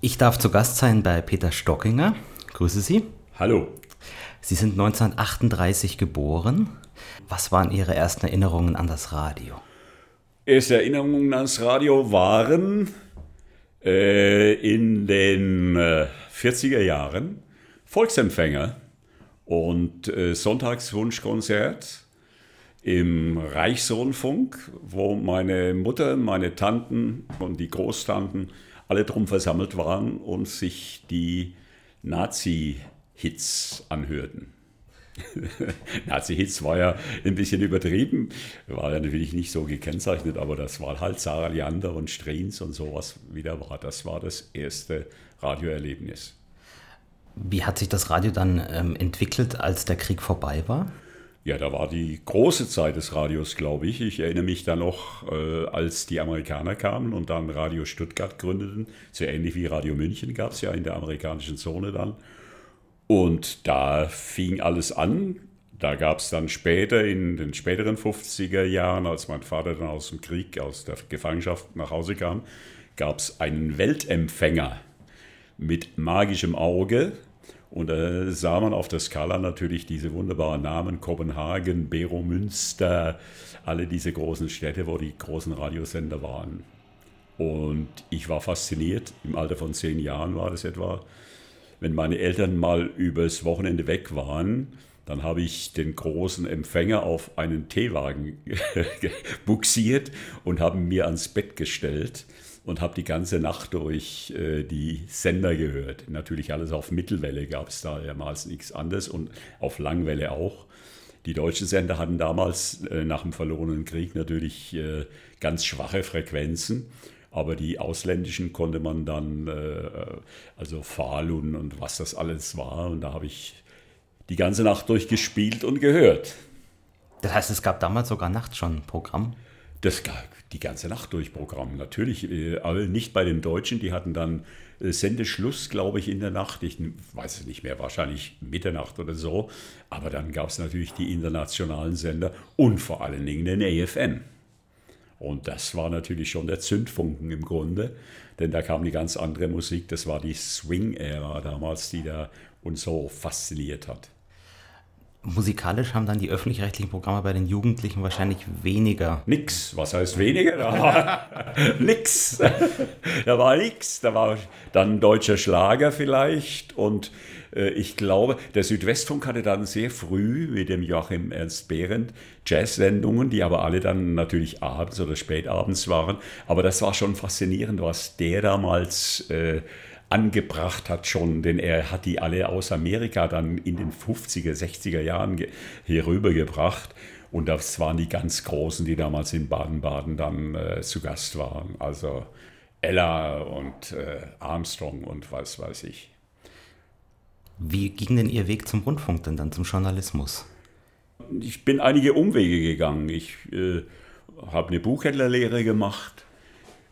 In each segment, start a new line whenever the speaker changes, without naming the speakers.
Ich darf zu Gast sein bei Peter Stockinger. Grüße Sie.
Hallo.
Sie sind 1938 geboren. Was waren Ihre ersten Erinnerungen an das Radio?
Erste Erinnerungen an das Radio waren äh, in den äh, 40er Jahren Volksempfänger und äh, Sonntagswunschkonzert im Reichsrundfunk, wo meine Mutter, meine Tanten und die Großtanten alle drum versammelt waren und sich die Nazi-Hits anhörten. Nazi-Hits war ja ein bisschen übertrieben, war ja natürlich nicht so gekennzeichnet, aber das war halt Sarah Leander und Streens und sowas wieder war. Das war das erste Radioerlebnis.
Wie hat sich das Radio dann ähm, entwickelt, als der Krieg vorbei war?
Ja, da war die große Zeit des Radios, glaube ich. Ich erinnere mich da noch, äh, als die Amerikaner kamen und dann Radio Stuttgart gründeten. So ähnlich wie Radio München gab es ja in der amerikanischen Zone dann. Und da fing alles an. Da gab es dann später, in den späteren 50er Jahren, als mein Vater dann aus dem Krieg, aus der Gefangenschaft nach Hause kam, gab es einen Weltempfänger mit magischem Auge und da sah man auf der Skala natürlich diese wunderbaren Namen, Kopenhagen, Bero Münster, alle diese großen Städte, wo die großen Radiosender waren. Und ich war fasziniert, im Alter von zehn Jahren war das etwa, wenn meine Eltern mal übers Wochenende weg waren, dann habe ich den großen Empfänger auf einen Teewagen buxiert und habe mir ans Bett gestellt und habe die ganze Nacht durch äh, die Sender gehört. Natürlich alles auf Mittelwelle gab es da damals nichts anderes und auf Langwelle auch. Die deutschen Sender hatten damals äh, nach dem verlorenen Krieg natürlich äh, ganz schwache Frequenzen, aber die ausländischen konnte man dann, äh, also Falun und was das alles war, und da habe ich die ganze Nacht durchgespielt und gehört.
Das heißt, es gab damals sogar nachts schon ein Programm?
Das gab die ganze Nacht durch Programm. Natürlich, äh, aber nicht bei den Deutschen. Die hatten dann äh, Sendeschluss, glaube ich, in der Nacht. Ich weiß es nicht mehr, wahrscheinlich Mitternacht oder so. Aber dann gab es natürlich die internationalen Sender und vor allen Dingen den AFN. Und das war natürlich schon der Zündfunken im Grunde, denn da kam die ganz andere Musik. Das war die Swing-Ära damals, die da uns so fasziniert hat.
Musikalisch haben dann die öffentlich-rechtlichen Programme bei den Jugendlichen wahrscheinlich weniger.
Nix. Was heißt weniger? Da war nix. Da war nix. Da war dann deutscher Schlager vielleicht. Und äh, ich glaube, der Südwestfunk hatte dann sehr früh mit dem Joachim Ernst Behrendt Jazz-Sendungen, die aber alle dann natürlich abends oder spätabends waren. Aber das war schon faszinierend, was der damals. Äh, angebracht hat schon, denn er hat die alle aus Amerika dann in den 50er, 60er Jahren hier rübergebracht. Und das waren die ganz Großen, die damals in Baden-Baden dann äh, zu Gast waren. Also Ella und äh, Armstrong und was weiß ich.
Wie ging denn Ihr Weg zum Rundfunk denn dann, zum Journalismus?
Ich bin einige Umwege gegangen. Ich äh, habe eine Buchhändlerlehre gemacht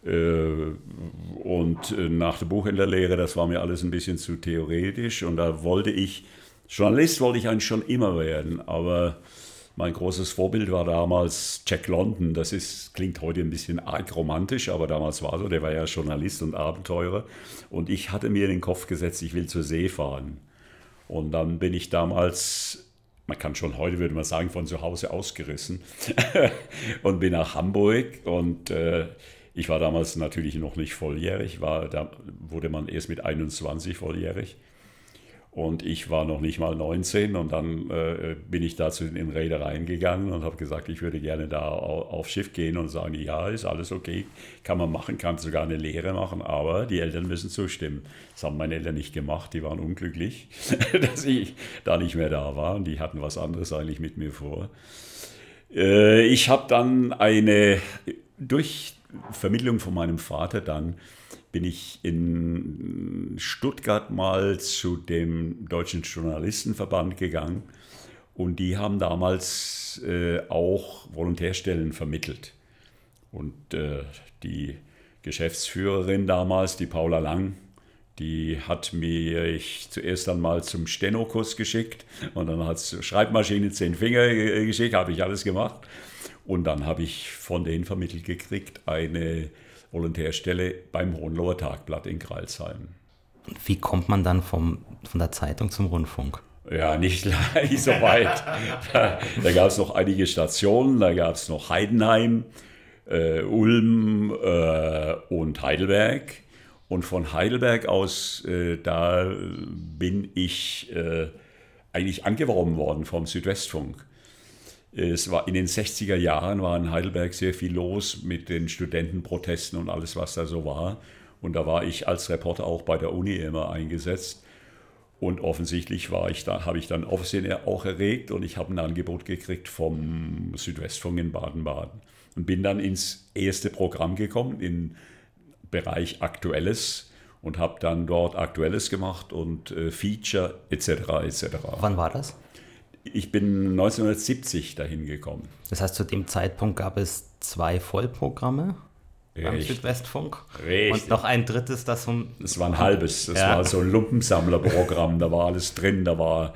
und äh, nach der Buchhändlerlehre, das war mir alles ein bisschen zu theoretisch und da wollte ich, Journalist wollte ich eigentlich schon immer werden, aber mein großes Vorbild war damals Jack London. Das ist, klingt heute ein bisschen arg romantisch, aber damals war so, der war ja Journalist und Abenteurer. Und ich hatte mir in den Kopf gesetzt, ich will zur See fahren. Und dann bin ich damals, man kann schon heute, würde man sagen, von zu Hause ausgerissen und bin nach Hamburg und äh, ich war damals natürlich noch nicht volljährig, war, da wurde man erst mit 21 volljährig. Und ich war noch nicht mal 19 und dann äh, bin ich da zu den Reedereien gegangen und habe gesagt, ich würde gerne da auf Schiff gehen und sagen, ja, ist alles okay, kann man machen, kann sogar eine Lehre machen, aber die Eltern müssen zustimmen. Das haben meine Eltern nicht gemacht, die waren unglücklich, dass ich da nicht mehr da war und die hatten was anderes eigentlich mit mir vor. Äh, ich habe dann eine, durch Vermittlung von meinem Vater dann bin ich in Stuttgart mal zu dem Deutschen Journalistenverband gegangen und die haben damals äh, auch Volontärstellen vermittelt. Und äh, die Geschäftsführerin damals, die Paula Lang, die hat mich zuerst einmal zum Stenokurs geschickt und dann hat sie Schreibmaschine zehn Finger geschickt, habe ich alles gemacht. Und dann habe ich von denen vermittelt gekriegt eine Volontärstelle beim Hohenloher Tagblatt in Kreilsheim.
Wie kommt man dann vom, von der Zeitung zum Rundfunk?
Ja, nicht gleich so weit. da, da gab es noch einige Stationen, da gab es noch Heidenheim, äh, Ulm äh, und Heidelberg. Und von Heidelberg aus, äh, da bin ich äh, eigentlich angeworben worden vom Südwestfunk. Es war in den 60er Jahren war in Heidelberg sehr viel los mit den Studentenprotesten und alles, was da so war. Und da war ich als Reporter auch bei der Uni immer eingesetzt. Und offensichtlich war ich da, habe ich dann Aufsehen auch erregt und ich habe ein Angebot gekriegt vom Südwestfunk in Baden-Baden und bin dann ins erste Programm gekommen im Bereich Aktuelles und habe dann dort Aktuelles gemacht und äh, Feature etc. etc.
Wann war das?
Ich bin 1970 dahin gekommen.
Das heißt, zu dem Zeitpunkt gab es zwei Vollprogramme beim
Richtig.
Südwestfunk
Richtig.
und noch ein drittes, das um
Das war ein halbes, das
Ja.
war so ein Lumpensammlerprogramm, da war alles drin, da war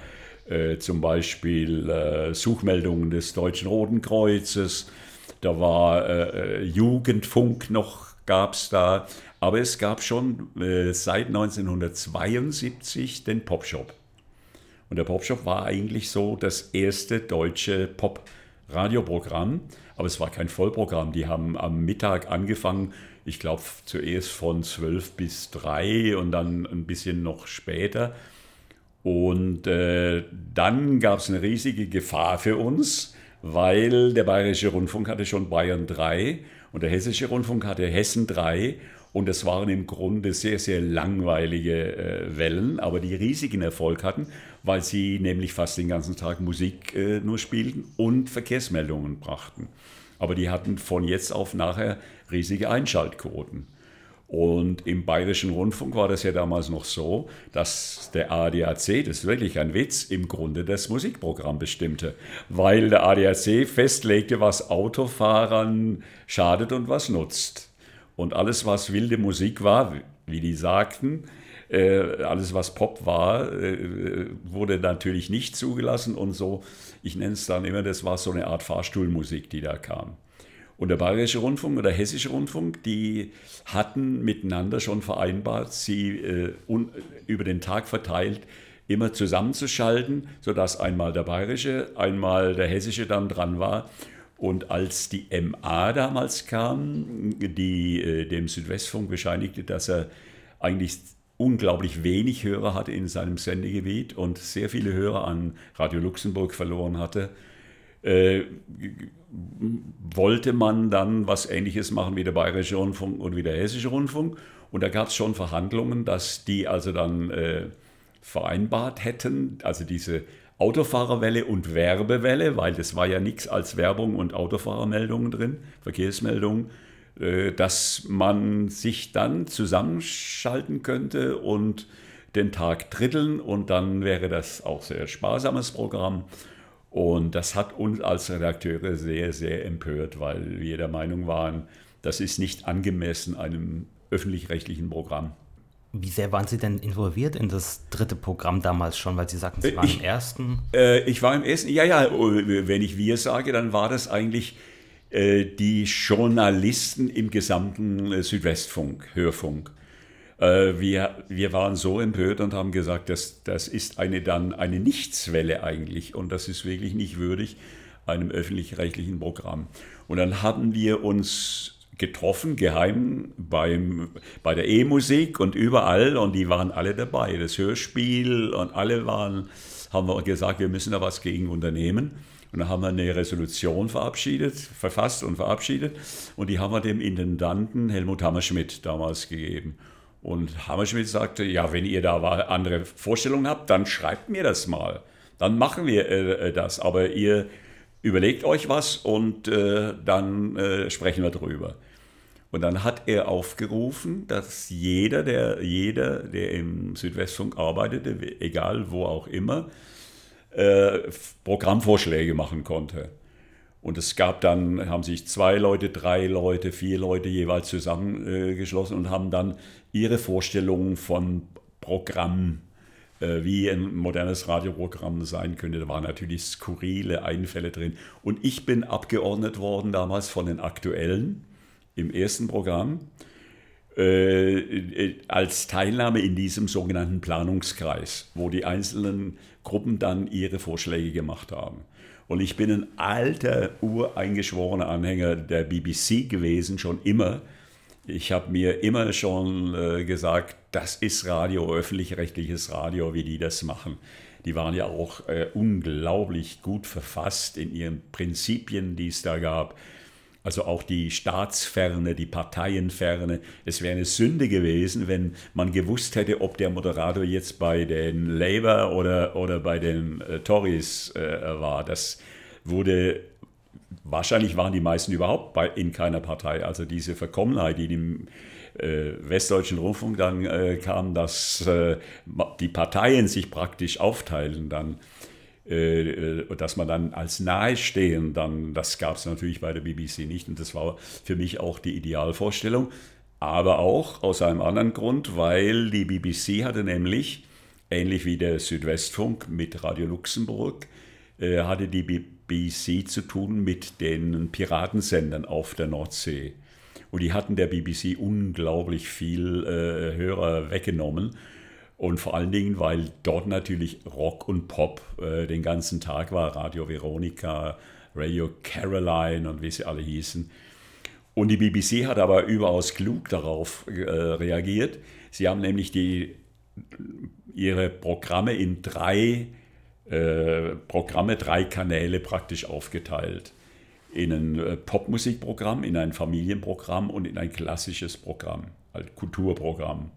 äh, zum Beispiel äh, Suchmeldungen des Deutschen Roten Kreuzes, da war äh, äh, Jugendfunk noch, gab es da, aber es gab schon äh, seit 1972 den Popshop. Und der Popshop war eigentlich so das erste deutsche Pop-Radioprogramm, aber es war kein Vollprogramm. Die haben am Mittag angefangen, ich glaube zuerst von 12 bis 3 und dann ein bisschen noch später. Und äh, dann gab es eine riesige Gefahr für uns, weil der Bayerische Rundfunk hatte schon Bayern 3 und der Hessische Rundfunk hatte Hessen 3 und das waren im Grunde sehr, sehr langweilige äh, Wellen, aber die riesigen Erfolg hatten, weil sie nämlich fast den ganzen Tag Musik äh, nur spielten und Verkehrsmeldungen brachten. Aber die hatten von jetzt auf nachher riesige Einschaltquoten. Und im Bayerischen Rundfunk war das ja damals noch so, dass der ADAC, das ist wirklich ein Witz, im Grunde das Musikprogramm bestimmte, weil der ADAC festlegte, was Autofahrern schadet und was nutzt. Und alles, was wilde Musik war, wie die sagten, äh, alles, was Pop war, äh, wurde natürlich nicht zugelassen und so, ich nenne es dann immer, das war so eine Art Fahrstuhlmusik, die da kam. Und der Bayerische Rundfunk und der Hessische Rundfunk, die hatten miteinander schon vereinbart, sie äh, un, über den Tag verteilt immer zusammenzuschalten, sodass einmal der Bayerische, einmal der Hessische dann dran war. Und als die MA damals kam, die äh, dem Südwestfunk bescheinigte, dass er eigentlich unglaublich wenig Hörer hatte in seinem Sendegebiet und sehr viele Hörer an Radio Luxemburg verloren hatte, äh, wollte man dann was Ähnliches machen wie der Bayerische Rundfunk und wie der Hessische Rundfunk. Und da gab es schon Verhandlungen, dass die also dann äh, vereinbart hätten, also diese Autofahrerwelle und Werbewelle, weil das war ja nichts als Werbung und Autofahrermeldungen drin, Verkehrsmeldungen, äh, dass man sich dann zusammenschalten könnte und den Tag dritteln und dann wäre das auch sehr sparsames Programm. Und das hat uns als Redakteure sehr, sehr empört, weil wir der Meinung waren, das ist nicht angemessen einem öffentlich-rechtlichen Programm.
Wie sehr waren Sie denn involviert in das dritte Programm damals schon? Weil Sie sagten, Sie waren
Ich-
im ersten.
Äh, ich war im ersten, ja, ja, wenn ich wir sage, dann war das eigentlich äh, die Journalisten im gesamten äh, Südwestfunk, Hörfunk. Äh, wir, wir waren so empört und haben gesagt, das, das ist eine dann eine Nichtswelle eigentlich und das ist wirklich nicht würdig einem öffentlich-rechtlichen Programm. Und dann haben wir uns getroffen, geheim beim, bei der E-Musik und überall und die waren alle dabei. Das Hörspiel und alle waren, haben wir gesagt, wir müssen da was gegen unternehmen. Und dann haben wir eine Resolution verabschiedet, verfasst und verabschiedet und die haben wir dem Intendanten Helmut Hammerschmidt damals gegeben. Und Hammerschmidt sagte, ja, wenn ihr da andere Vorstellungen habt, dann schreibt mir das mal. Dann machen wir äh, äh, das. Aber ihr überlegt euch was und äh, dann äh, sprechen wir drüber. Und dann hat er aufgerufen, dass jeder, der, jeder, der im Südwestfunk arbeitete, egal wo auch immer, äh, Programmvorschläge machen konnte. Und es gab dann, haben sich zwei Leute, drei Leute, vier Leute jeweils zusammengeschlossen und haben dann ihre Vorstellungen von Programm, äh, wie ein modernes Radioprogramm sein könnte. Da waren natürlich skurrile Einfälle drin. Und ich bin abgeordnet worden damals von den Aktuellen im ersten Programm äh, als Teilnahme in diesem sogenannten Planungskreis, wo die einzelnen Gruppen dann ihre Vorschläge gemacht haben. Und ich bin ein alter, ureingeschworener Anhänger der BBC gewesen, schon immer. Ich habe mir immer schon äh, gesagt, das ist Radio, öffentlich-rechtliches Radio, wie die das machen. Die waren ja auch äh, unglaublich gut verfasst in ihren Prinzipien, die es da gab. Also auch die Staatsferne, die Parteienferne. Es wäre eine Sünde gewesen, wenn man gewusst hätte, ob der Moderator jetzt bei den Labour oder, oder bei den äh, Tories äh, war. Das wurde, wahrscheinlich waren die meisten überhaupt bei, in keiner Partei. Also diese Verkommenheit, die im äh, Westdeutschen Rundfunk dann äh, kam, dass äh, die Parteien sich praktisch aufteilen dann dass man dann als Nahestehen dann, das gab es natürlich bei der BBC nicht und das war für mich auch die Idealvorstellung, aber auch aus einem anderen Grund, weil die BBC hatte nämlich, ähnlich wie der Südwestfunk mit Radio Luxemburg, äh, hatte die BBC zu tun mit den Piratensendern auf der Nordsee. Und die hatten der BBC unglaublich viel äh, Hörer weggenommen. Und vor allen Dingen, weil dort natürlich Rock und Pop äh, den ganzen Tag war. Radio Veronica, Radio Caroline und wie sie alle hießen. Und die BBC hat aber überaus klug darauf äh, reagiert. Sie haben nämlich die, ihre Programme in drei äh, Programme, drei Kanäle praktisch aufgeteilt. In ein äh, Popmusikprogramm, in ein Familienprogramm und in ein klassisches Programm, ein Kulturprogramm.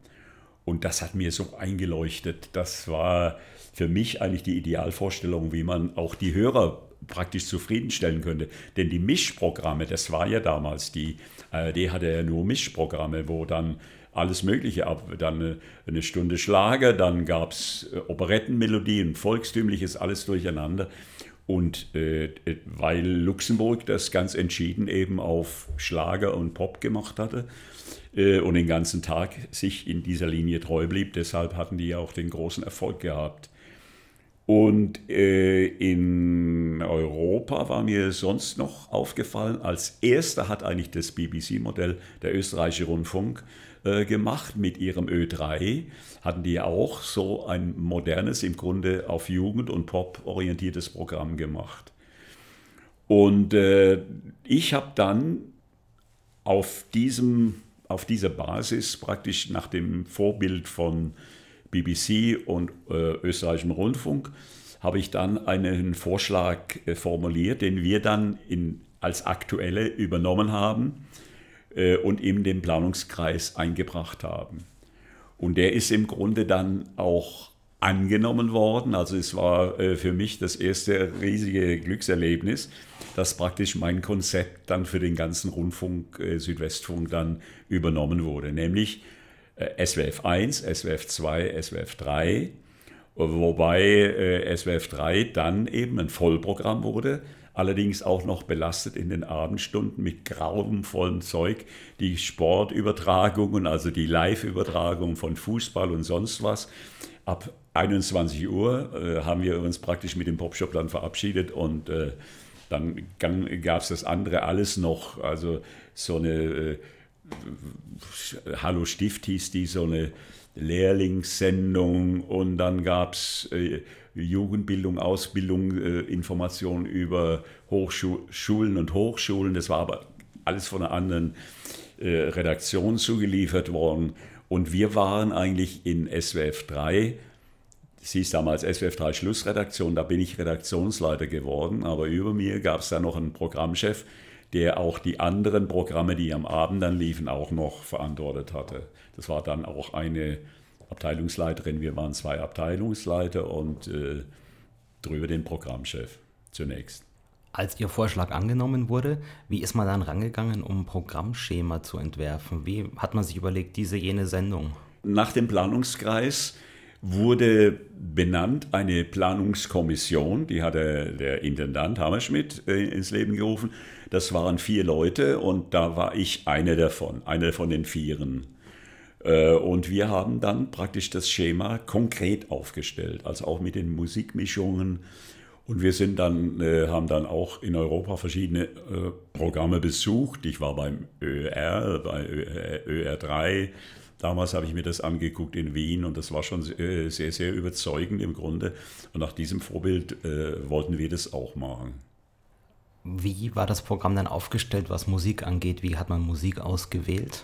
Und das hat mir so eingeleuchtet. Das war für mich eigentlich die Idealvorstellung, wie man auch die Hörer praktisch zufriedenstellen könnte. Denn die Mischprogramme, das war ja damals, die ARD hatte ja nur Mischprogramme, wo dann alles Mögliche ab. Dann eine Stunde Schlager, dann gab es äh, Operettenmelodien, Volkstümliches, alles durcheinander. Und äh, äh, weil Luxemburg das ganz entschieden eben auf Schlager und Pop gemacht hatte, äh, und den ganzen Tag sich in dieser Linie treu blieb. Deshalb hatten die auch den großen Erfolg gehabt. Und äh, in Europa war mir sonst noch aufgefallen, als erster hat eigentlich das BBC-Modell der österreichische Rundfunk äh, gemacht mit ihrem Ö3. Hatten die auch so ein modernes, im Grunde auf Jugend und Pop orientiertes Programm gemacht. Und äh, ich habe dann auf diesem auf dieser Basis praktisch nach dem Vorbild von BBC und äh, österreichischem Rundfunk habe ich dann einen Vorschlag äh, formuliert, den wir dann in, als aktuelle übernommen haben äh, und in den Planungskreis eingebracht haben. Und der ist im Grunde dann auch angenommen worden. Also es war äh, für mich das erste riesige Glückserlebnis, dass praktisch mein Konzept dann für den ganzen Rundfunk, äh, Südwestfunk dann übernommen wurde, nämlich äh, SWF 1, SWF 2, SWF 3, wobei SWF 3 dann eben ein Vollprogramm wurde, allerdings auch noch belastet in den Abendstunden mit grauenvollem Zeug, die Sportübertragungen, also die Live-Übertragung von Fußball und sonst was. Ab 21 Uhr äh, haben wir uns praktisch mit dem Popshop dann verabschiedet und äh, dann gab es das andere alles noch, also so eine äh, Hallo Stift hieß die, so eine Lehrlingssendung und dann gab es äh, Jugendbildung, Ausbildung, äh, Informationen über Hochschulen und Hochschulen. Das war aber alles von einer anderen äh, Redaktion zugeliefert worden. Und wir waren eigentlich in SWF 3 es hieß damals SWF 3 Schlussredaktion, da bin ich Redaktionsleiter geworden, aber über mir gab es da noch einen Programmchef, der auch die anderen Programme, die am Abend dann liefen, auch noch verantwortet hatte. Das war dann auch eine Abteilungsleiterin, wir waren zwei Abteilungsleiter und äh, drüber den Programmchef zunächst.
Als Ihr Vorschlag angenommen wurde, wie ist man dann rangegangen, um ein Programmschema zu entwerfen? Wie hat man sich überlegt, diese jene Sendung?
Nach dem Planungskreis wurde benannt eine Planungskommission, die hatte der Intendant Hammerschmidt äh, ins Leben gerufen. Das waren vier Leute und da war ich einer davon, einer von den Vieren. Äh, und wir haben dann praktisch das Schema konkret aufgestellt, also auch mit den Musikmischungen Und wir sind dann, äh, haben dann auch in Europa verschiedene Programme besucht. Ich war beim ÖR, bei ÖR, 3. Damals habe ich mir das angeguckt in Wien und das war schon sehr, sehr überzeugend im Grunde. Und nach diesem Vorbild äh, wollten wir das auch machen.
Wie war das Programm dann aufgestellt, was Musik angeht? Wie hat man Musik ausgewählt?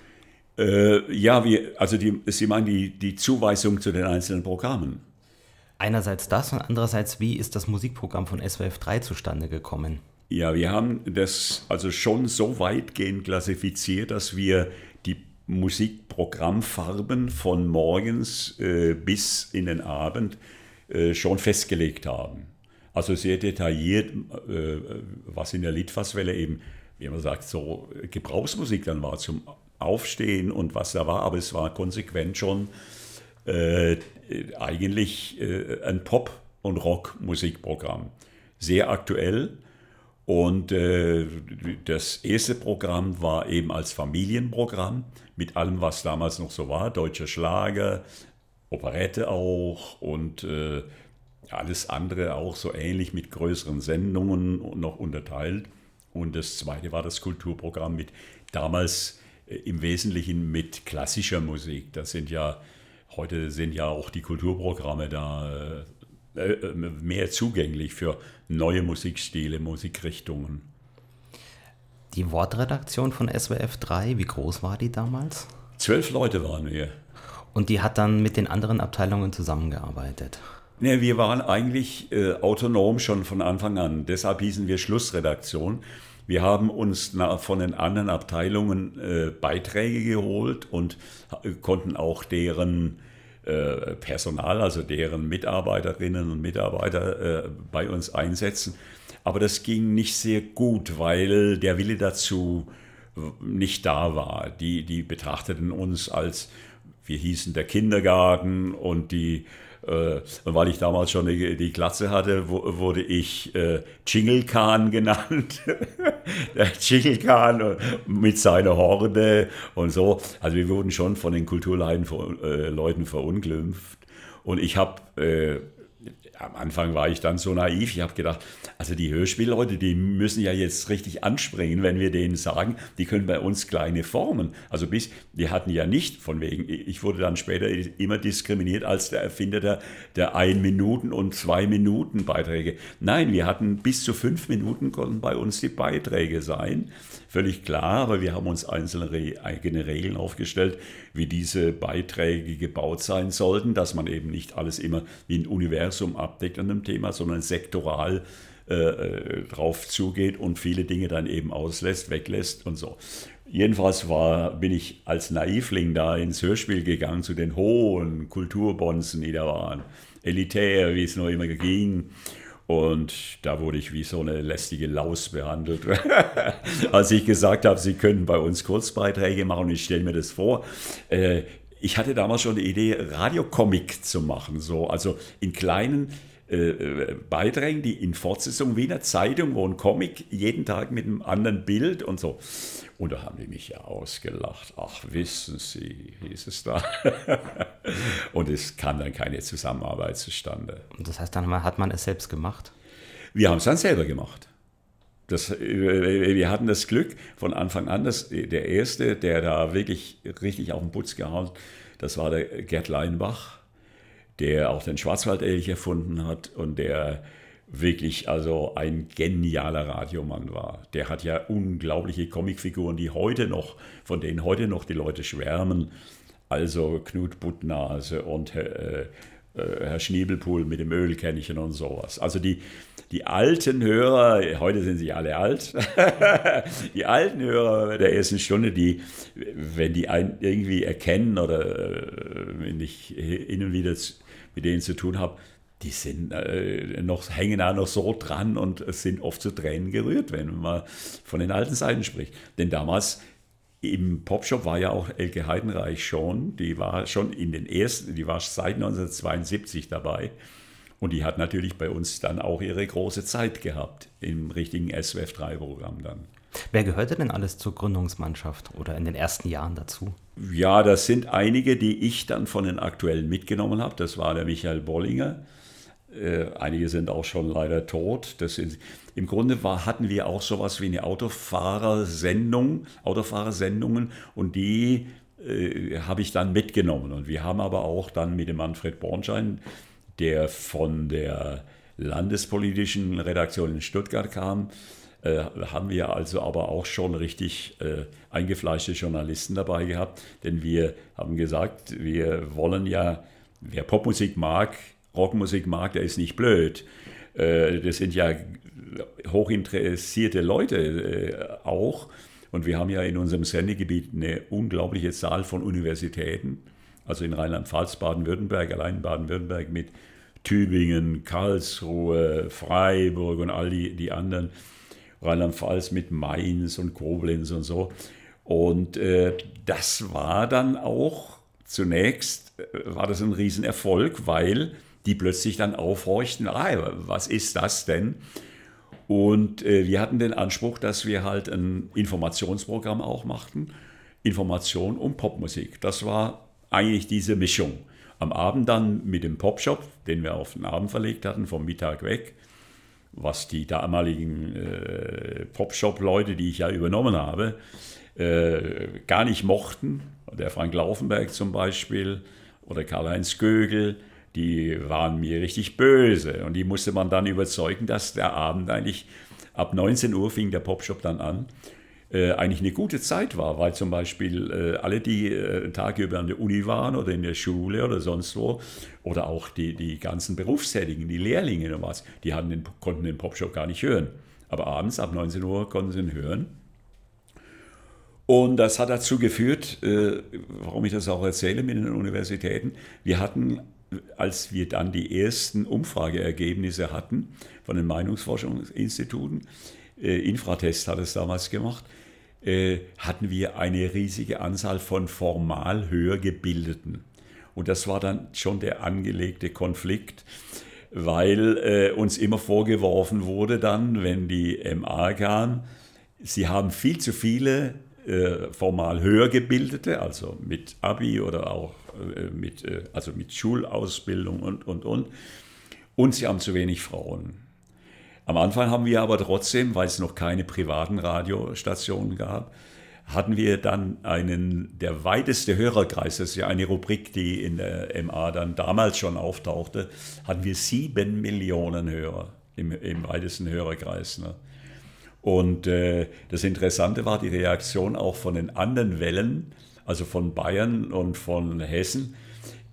Äh, ja, wir, also die, Sie meinen die, die Zuweisung zu den einzelnen Programmen?
Einerseits das und andererseits, wie ist das Musikprogramm von SWF 3 zustande gekommen?
Ja, wir haben das also schon so weitgehend klassifiziert, dass wir Musikprogrammfarben von morgens äh, bis in den Abend äh, schon festgelegt haben. Also sehr detailliert, äh, was in der Litfaßwelle eben, wie man sagt, so Gebrauchsmusik dann war zum Aufstehen und was da war, aber es war konsequent schon äh, eigentlich äh, ein Pop- und Rock-Musikprogramm. Sehr aktuell. Und äh, das erste Programm war eben als Familienprogramm mit allem, was damals noch so war. Deutscher Schlager, Operette auch und äh, alles andere auch so ähnlich mit größeren Sendungen noch unterteilt. Und das zweite war das Kulturprogramm mit damals äh, im Wesentlichen mit klassischer Musik. Das sind ja Heute sind ja auch die Kulturprogramme da äh, äh, mehr zugänglich für neue Musikstile, Musikrichtungen.
Die Wortredaktion von SWF 3, wie groß war die damals?
Zwölf Leute waren wir.
Und die hat dann mit den anderen Abteilungen zusammengearbeitet?
Ne, wir waren eigentlich äh, autonom schon von Anfang an. Deshalb hießen wir Schlussredaktion. Wir haben uns von den anderen Abteilungen äh, Beiträge geholt und äh, konnten auch deren äh, Personal, also deren Mitarbeiterinnen und Mitarbeiter bei uns einsetzen. Aber das ging nicht sehr gut, weil der Wille dazu nicht da war. Die, die betrachteten uns als, wir hießen der Kindergarten und die äh, und weil ich damals schon die, die Glatze hatte, wurde ich äh, Jingle Khan genannt. der Jingle Khan mit seiner Horde und so. Also wir wurden schon von den Kulturleuten äh, Leuten verunglimpft. Und ich habe äh, am Anfang war ich dann so naiv, ich habe gedacht, also die Hörspielleute, die müssen ja jetzt richtig anspringen, wenn wir denen sagen, die können bei uns kleine formen. Also bis, die hatten ja nicht, von wegen, ich wurde dann später immer diskriminiert als der Erfinder der, der ein Minuten und zwei Minuten Beiträge. Nein, wir hatten bis zu fünf Minuten konnten bei uns die Beiträge sein völlig klar, aber wir haben uns einzelne eigene Regeln aufgestellt, wie diese Beiträge gebaut sein sollten, dass man eben nicht alles immer wie ein Universum abdeckt an einem Thema, sondern sektoral äh, äh, drauf zugeht und viele Dinge dann eben auslässt, weglässt und so. Jedenfalls war, bin ich als Naivling da ins Hörspiel gegangen zu den hohen Kulturbonzen, die da waren. Elitär, wie es noch immer ging. Und da wurde ich wie so eine lästige Laus behandelt. Als ich gesagt habe, Sie können bei uns Kurzbeiträge machen, und ich stelle mir das vor. Äh, ich hatte damals schon die Idee, Radiocomic zu machen, so, also in kleinen äh, Beiträgen, die in Fortsetzung wie in einer Zeitung, wo ein Comic jeden Tag mit einem anderen Bild und so. Und da haben die mich ja ausgelacht. Ach, wissen Sie, hieß es da. und es kam dann keine Zusammenarbeit zustande.
Das heißt, dann hat man es selbst gemacht?
Wir haben es dann selber gemacht. Das, äh, wir hatten das Glück von Anfang an, dass der Erste, der da wirklich richtig auf den Putz gehauen, das war der Gerd Leinbach der auch den Schwarzwaldelch erfunden hat und der wirklich also ein genialer Radiomann war. Der hat ja unglaubliche Comicfiguren, die heute noch, von denen heute noch die Leute schwärmen. Also Knut Buttnase und äh, äh, Herr Schniebelpohl mit dem Ölkännchen und sowas. Also die, die alten Hörer, heute sind sie alle alt, die alten Hörer der ersten Stunde, die, wenn die einen irgendwie erkennen oder äh, wenn ich hin und wieder mit denen zu tun habe, die sind äh, noch, hängen da noch so dran und sind oft zu Tränen gerührt, wenn man von den alten Seiten spricht. Denn damals im Popshop war ja auch Elke Heidenreich schon, die war schon in den ersten, die war seit 1972 dabei. Und die hat natürlich bei uns dann auch ihre große Zeit gehabt im richtigen SWF3-Programm dann.
Wer gehörte denn alles zur Gründungsmannschaft oder in den ersten Jahren dazu?
Ja, das sind einige, die ich dann von den aktuellen mitgenommen habe. Das war der Michael Bollinger, Äh, einige sind auch schon leider tot. Sind, Im Grunde war, hatten wir auch sowas wie eine Autofahrersendung, Autofahrersendungen und die äh, habe ich dann mitgenommen. Und wir haben aber auch dann mit dem Manfred Bornschein, der von der landespolitischen Redaktion in Stuttgart kam, äh, haben wir also aber auch schon richtig äh, eingefleischte Journalisten dabei gehabt, denn wir haben gesagt, wir wollen ja, wer Popmusik mag, Rockmusik mag, der ist nicht blöd. Äh, das sind ja hochinteressierte Leute äh, auch. Und wir haben ja in unserem Sendegebiet eine unglaubliche Zahl von Universitäten. Also in Rheinland-Pfalz, Baden-Württemberg, allein in Baden-Württemberg mit Tübingen, Karlsruhe, Freiburg und all die, die anderen. Rheinland-Pfalz mit Mainz und Koblenz und so. Und äh, das war dann auch zunächst, äh, war das ein Riesenerfolg, weil die plötzlich dann aufhorchten, ah, was ist das denn? Und äh, wir hatten den Anspruch, dass wir halt ein Informationsprogramm auch machten, Information und Popmusik. Das war eigentlich diese Mischung. Am Abend dann mit dem Popshop, den wir auf den Abend verlegt hatten, vom Mittag weg, was die damaligen äh, Popshop-Leute, die ich ja übernommen habe, äh, gar nicht mochten. Der Frank Laufenberg zum Beispiel oder Karl-Heinz Gögel, die waren mir richtig böse. Und die musste man dann überzeugen, dass der Abend eigentlich ab 19 Uhr fing der Popshop dann an äh, eigentlich eine gute Zeit war, weil zum Beispiel äh, alle, die äh, Tage über an der Uni waren oder in der Schule oder sonst wo, oder auch die, die ganzen Berufstätigen, die Lehrlinge und was, die hatten den, konnten den Popshop gar nicht hören. Aber abends ab 19 Uhr konnten sie ihn hören. Und das hat dazu geführt, äh, warum ich das auch erzähle mit den Universitäten, wir hatten als wir dann die ersten Umfrageergebnisse hatten von den Meinungsforschungsinstituten, äh, Infratest hat es damals gemacht, äh, hatten wir eine riesige Anzahl von formal höher gebildeten. Und das war dann schon der angelegte Konflikt, weil äh, uns immer vorgeworfen wurde dann, wenn die MA kam, sie haben viel zu viele formal höher gebildete, also mit Abi oder auch mit, äh, also mit Schulausbildung und, und, und. Und sie haben zu wenig Frauen. Am Anfang haben wir aber trotzdem, weil es noch keine privaten Radiostationen gab, hatten wir dann einen, der weiteste Hörerkreis, das ist ja eine Rubrik, die in der MA dann damals schon auftauchte, hatten wir sieben Millionen Hörer im, im weitesten Hörerkreis. Ne? Und äh, das Interessante war die Reaktion auch von den anderen Wellen, also von Bayern und von Hessen,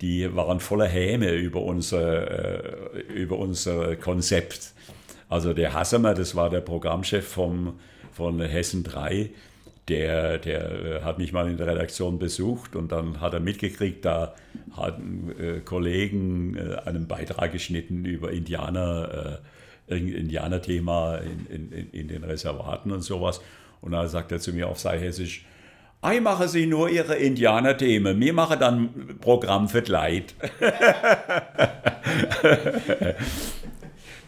die waren voller Häme über unser, äh, über unser Konzept. Also der Hassemer, das war der Programmchef vom, von Hessen 3, der, der äh, hat mich mal in der Redaktion besucht und dann hat er mitgekriegt, da hatten äh, Kollegen äh, einen Beitrag geschnitten über Indianer, äh, Indianerthema in, in, in den Reservaten und sowas. Und dann sagt er zu mir auf Hessisch, ich mache Sie nur Ihre Indianerthemen, mir mache dann Programm für Leid.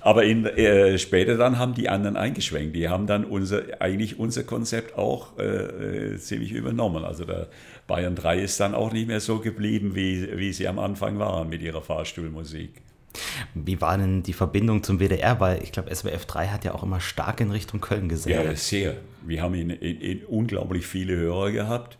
Aber in, äh, später dann haben die anderen eingeschwenkt. Die haben dann unser, eigentlich unser Konzept auch äh, äh ziemlich übernommen. Also der Bayern 3 ist dann auch nicht mehr so geblieben, wie, wie sie am Anfang waren mit ihrer Fahrstuhlmusik.
Wie war denn die Verbindung zum WDR? Weil ich glaube, SWF 3 hat ja auch immer stark in Richtung Köln gesehen.
Ja, sehr. Wir haben in, in, in unglaublich viele Hörer gehabt.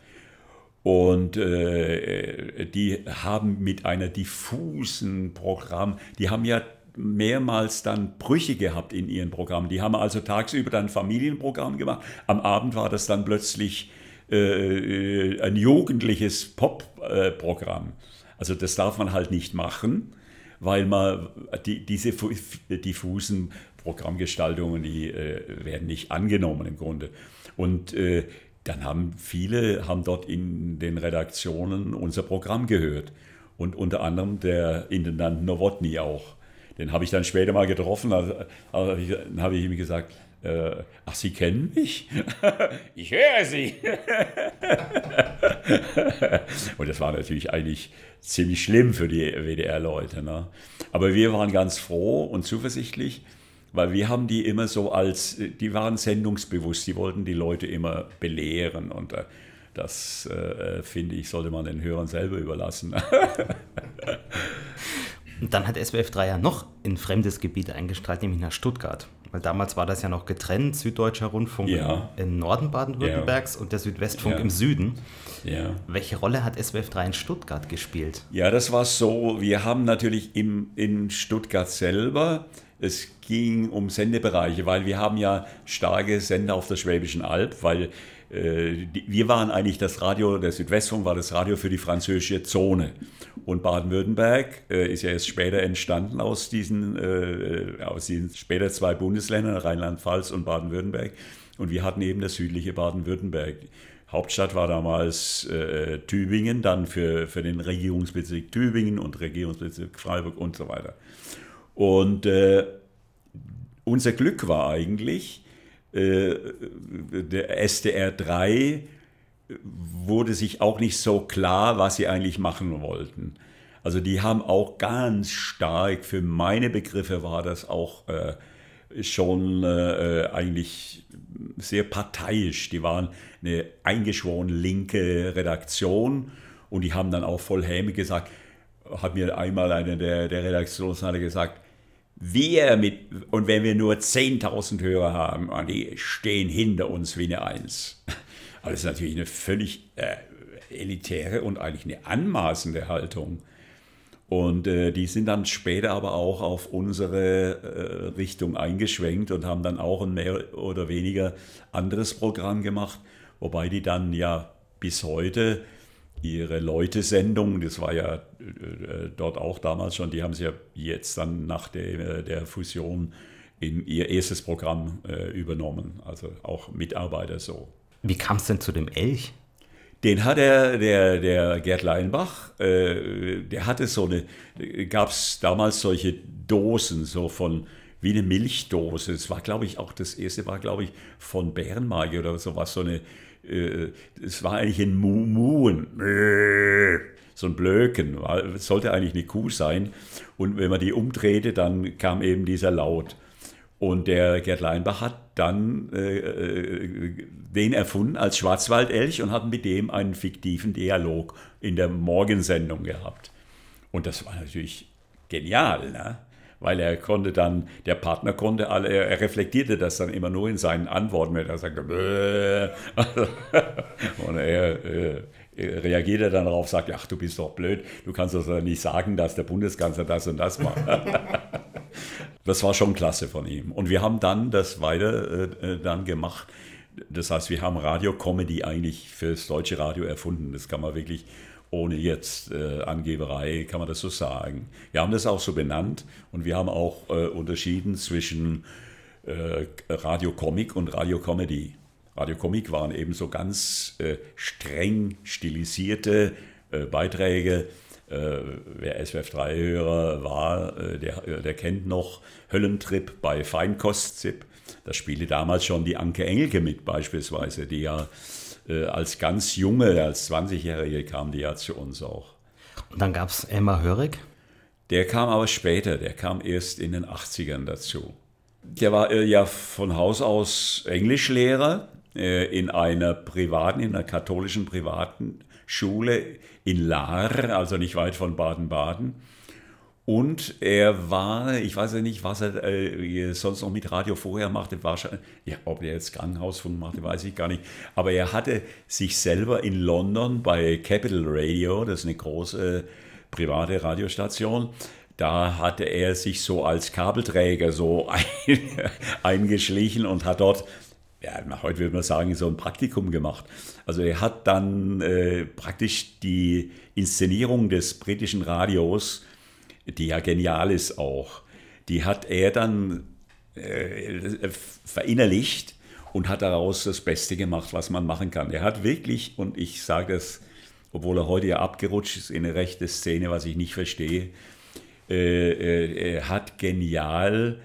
Und äh, die haben mit einer diffusen Programm, die haben ja mehrmals dann Brüche gehabt in ihren Programmen. Die haben also tagsüber dann Familienprogramm gemacht. Am Abend war das dann plötzlich äh, ein jugendliches Pop-Programm. Also das darf man halt nicht machen, weil man die, diese diffusen Programmgestaltungen, die äh, werden nicht angenommen im Grunde. Und äh, dann haben viele haben dort in den Redaktionen unser Programm gehört. Und unter anderem der Intendant Nowotny auch. Den habe ich dann später mal getroffen, also, also habe ich ihm gesagt, äh, ach, Sie kennen mich? ich höre Sie. und das war natürlich eigentlich ziemlich schlimm für die WDR-Leute. Ne? Aber wir waren ganz froh und zuversichtlich, weil wir haben die immer so als, die waren sendungsbewusst, die wollten die Leute immer belehren und äh, das, äh, finde ich, sollte man den Hörern selber überlassen.
Und dann hat SWF 3 ja noch in fremdes Gebiet eingestrahlt, nämlich nach Stuttgart. Weil damals war das ja noch getrennt, Süddeutscher Rundfunk
Ja.
im Norden Baden-Württembergs und der Südwestfunk
Ja.
im Süden.
Ja.
Welche Rolle hat SWF 3 in Stuttgart gespielt?
Ja, das war so. Wir haben natürlich im, in Stuttgart selber, es ging um Sendebereiche, weil wir haben ja starke Sender auf der Schwäbischen Alb, weil äh, die, wir waren eigentlich das Radio, der Südwestfunk war das Radio für die französische Zone. Und Baden-Württemberg äh, ist ja erst später entstanden aus diesen, äh, aus diesen später zwei Bundesländern, Rheinland-Pfalz und Baden-Württemberg. Und wir hatten eben das südliche Baden-Württemberg. Hauptstadt war damals äh, Tübingen, dann für, für den Regierungsbezirk Tübingen und Regierungsbezirk Freiburg und so weiter. Und äh, unser Glück war eigentlich, äh, der SDR 3 wurde sich auch nicht so klar, was sie eigentlich machen wollten. Also die haben auch ganz stark, für meine Begriffe war das auch äh, schon äh, eigentlich sehr parteiisch. Die waren eine eingeschworen linke Redaktion und die haben dann auch voll Häme gesagt, hat mir einmal einer der, der Redaktionsleiter gesagt, wir mit, und wenn wir nur 10.000 Hörer haben, die stehen hinter uns wie eine Eins. Aber das ist natürlich eine völlig äh, elitäre und eigentlich eine anmaßende Haltung. Und äh, die sind dann später aber auch auf unsere äh, Richtung eingeschwenkt und haben dann auch ein mehr oder weniger anderes Programm gemacht, wobei die dann ja bis heute ihre Leute-Sendung, das war ja äh, dort auch damals schon, die haben sie ja jetzt dann nach der, der Fusion in ihr erstes Programm äh, übernommen, also auch Mitarbeiter so.
Wie kam es denn zu dem Elch?
Den hat er, der, der Gerd Leinbach, äh, der hatte so eine, gab es damals solche Dosen, so von, wie eine Milchdose. Das war, glaube ich, auch das erste war, glaube ich, von Bärenmarke oder sowas, so eine, äh, es war eigentlich ein Mu Muen, so ein Blöken, sollte eigentlich eine Kuh sein. Und wenn man die umdrehte, dann kam eben dieser Laut. Und der Gerd Leinbach hat dann äh, äh, den erfunden als Schwarzwaldelch und hat mit dem einen fiktiven Dialog in der Morgensendung gehabt. Und das war natürlich genial, ne? weil er konnte dann, der Partner konnte alle, er, er reflektierte das dann immer nur in seinen Antworten, wenn er sagte, Bäh. und er, äh, er reagierte dann darauf, sagte, ach du bist doch blöd, du kannst doch nicht sagen, dass der Bundeskanzler das und das macht. Das war schon klasse von ihm. Und wir haben dann das weiter äh, dann gemacht. Das heißt, wir haben Radio-Comedy eigentlich fürs deutsche Radio erfunden. Das kann man wirklich ohne jetzt äh, Angeberei, kann man das so sagen. Wir haben das auch so benannt und wir haben auch äh, unterschieden zwischen äh, Radio-Comic und Radio-Comedy. Radio-Comic waren eben so ganz äh, streng stilisierte äh, Beiträge, äh, wer SWF3-Hörer war, äh, der, der kennt noch Höllentrip bei Feinkostzip. Da spielte damals schon die Anke Engelke mit beispielsweise, die ja äh, als ganz junge, als 20-Jährige kam die ja zu uns auch.
Und dann gab es Elmar Hörig.
Der kam aber später, der kam erst in den 80ern dazu. Der war äh, ja von Haus aus Englischlehrer äh, in einer privaten, in einer katholischen privaten Schule in Lahr, also nicht weit von Baden-Baden. Und er war, ich weiß ja nicht, was er äh, sonst noch mit Radio vorher machte, wahrscheinlich, ja, ob er jetzt Krankenhausfunk machte, weiß ich gar nicht. Aber er hatte sich selber in London bei Capital Radio, das ist eine große private Radiostation, da hatte er sich so als Kabelträger so ein, eingeschlichen und hat dort ja, heute würde man sagen, so ein Praktikum gemacht. Also er hat dann äh, praktisch die Inszenierung des britischen Radios, die ja genial ist auch, die hat er dann äh, verinnerlicht und hat daraus das Beste gemacht, was man machen kann. Er hat wirklich, und ich sage es, obwohl er heute ja abgerutscht ist in eine rechte Szene, was ich nicht verstehe, äh, er hat genial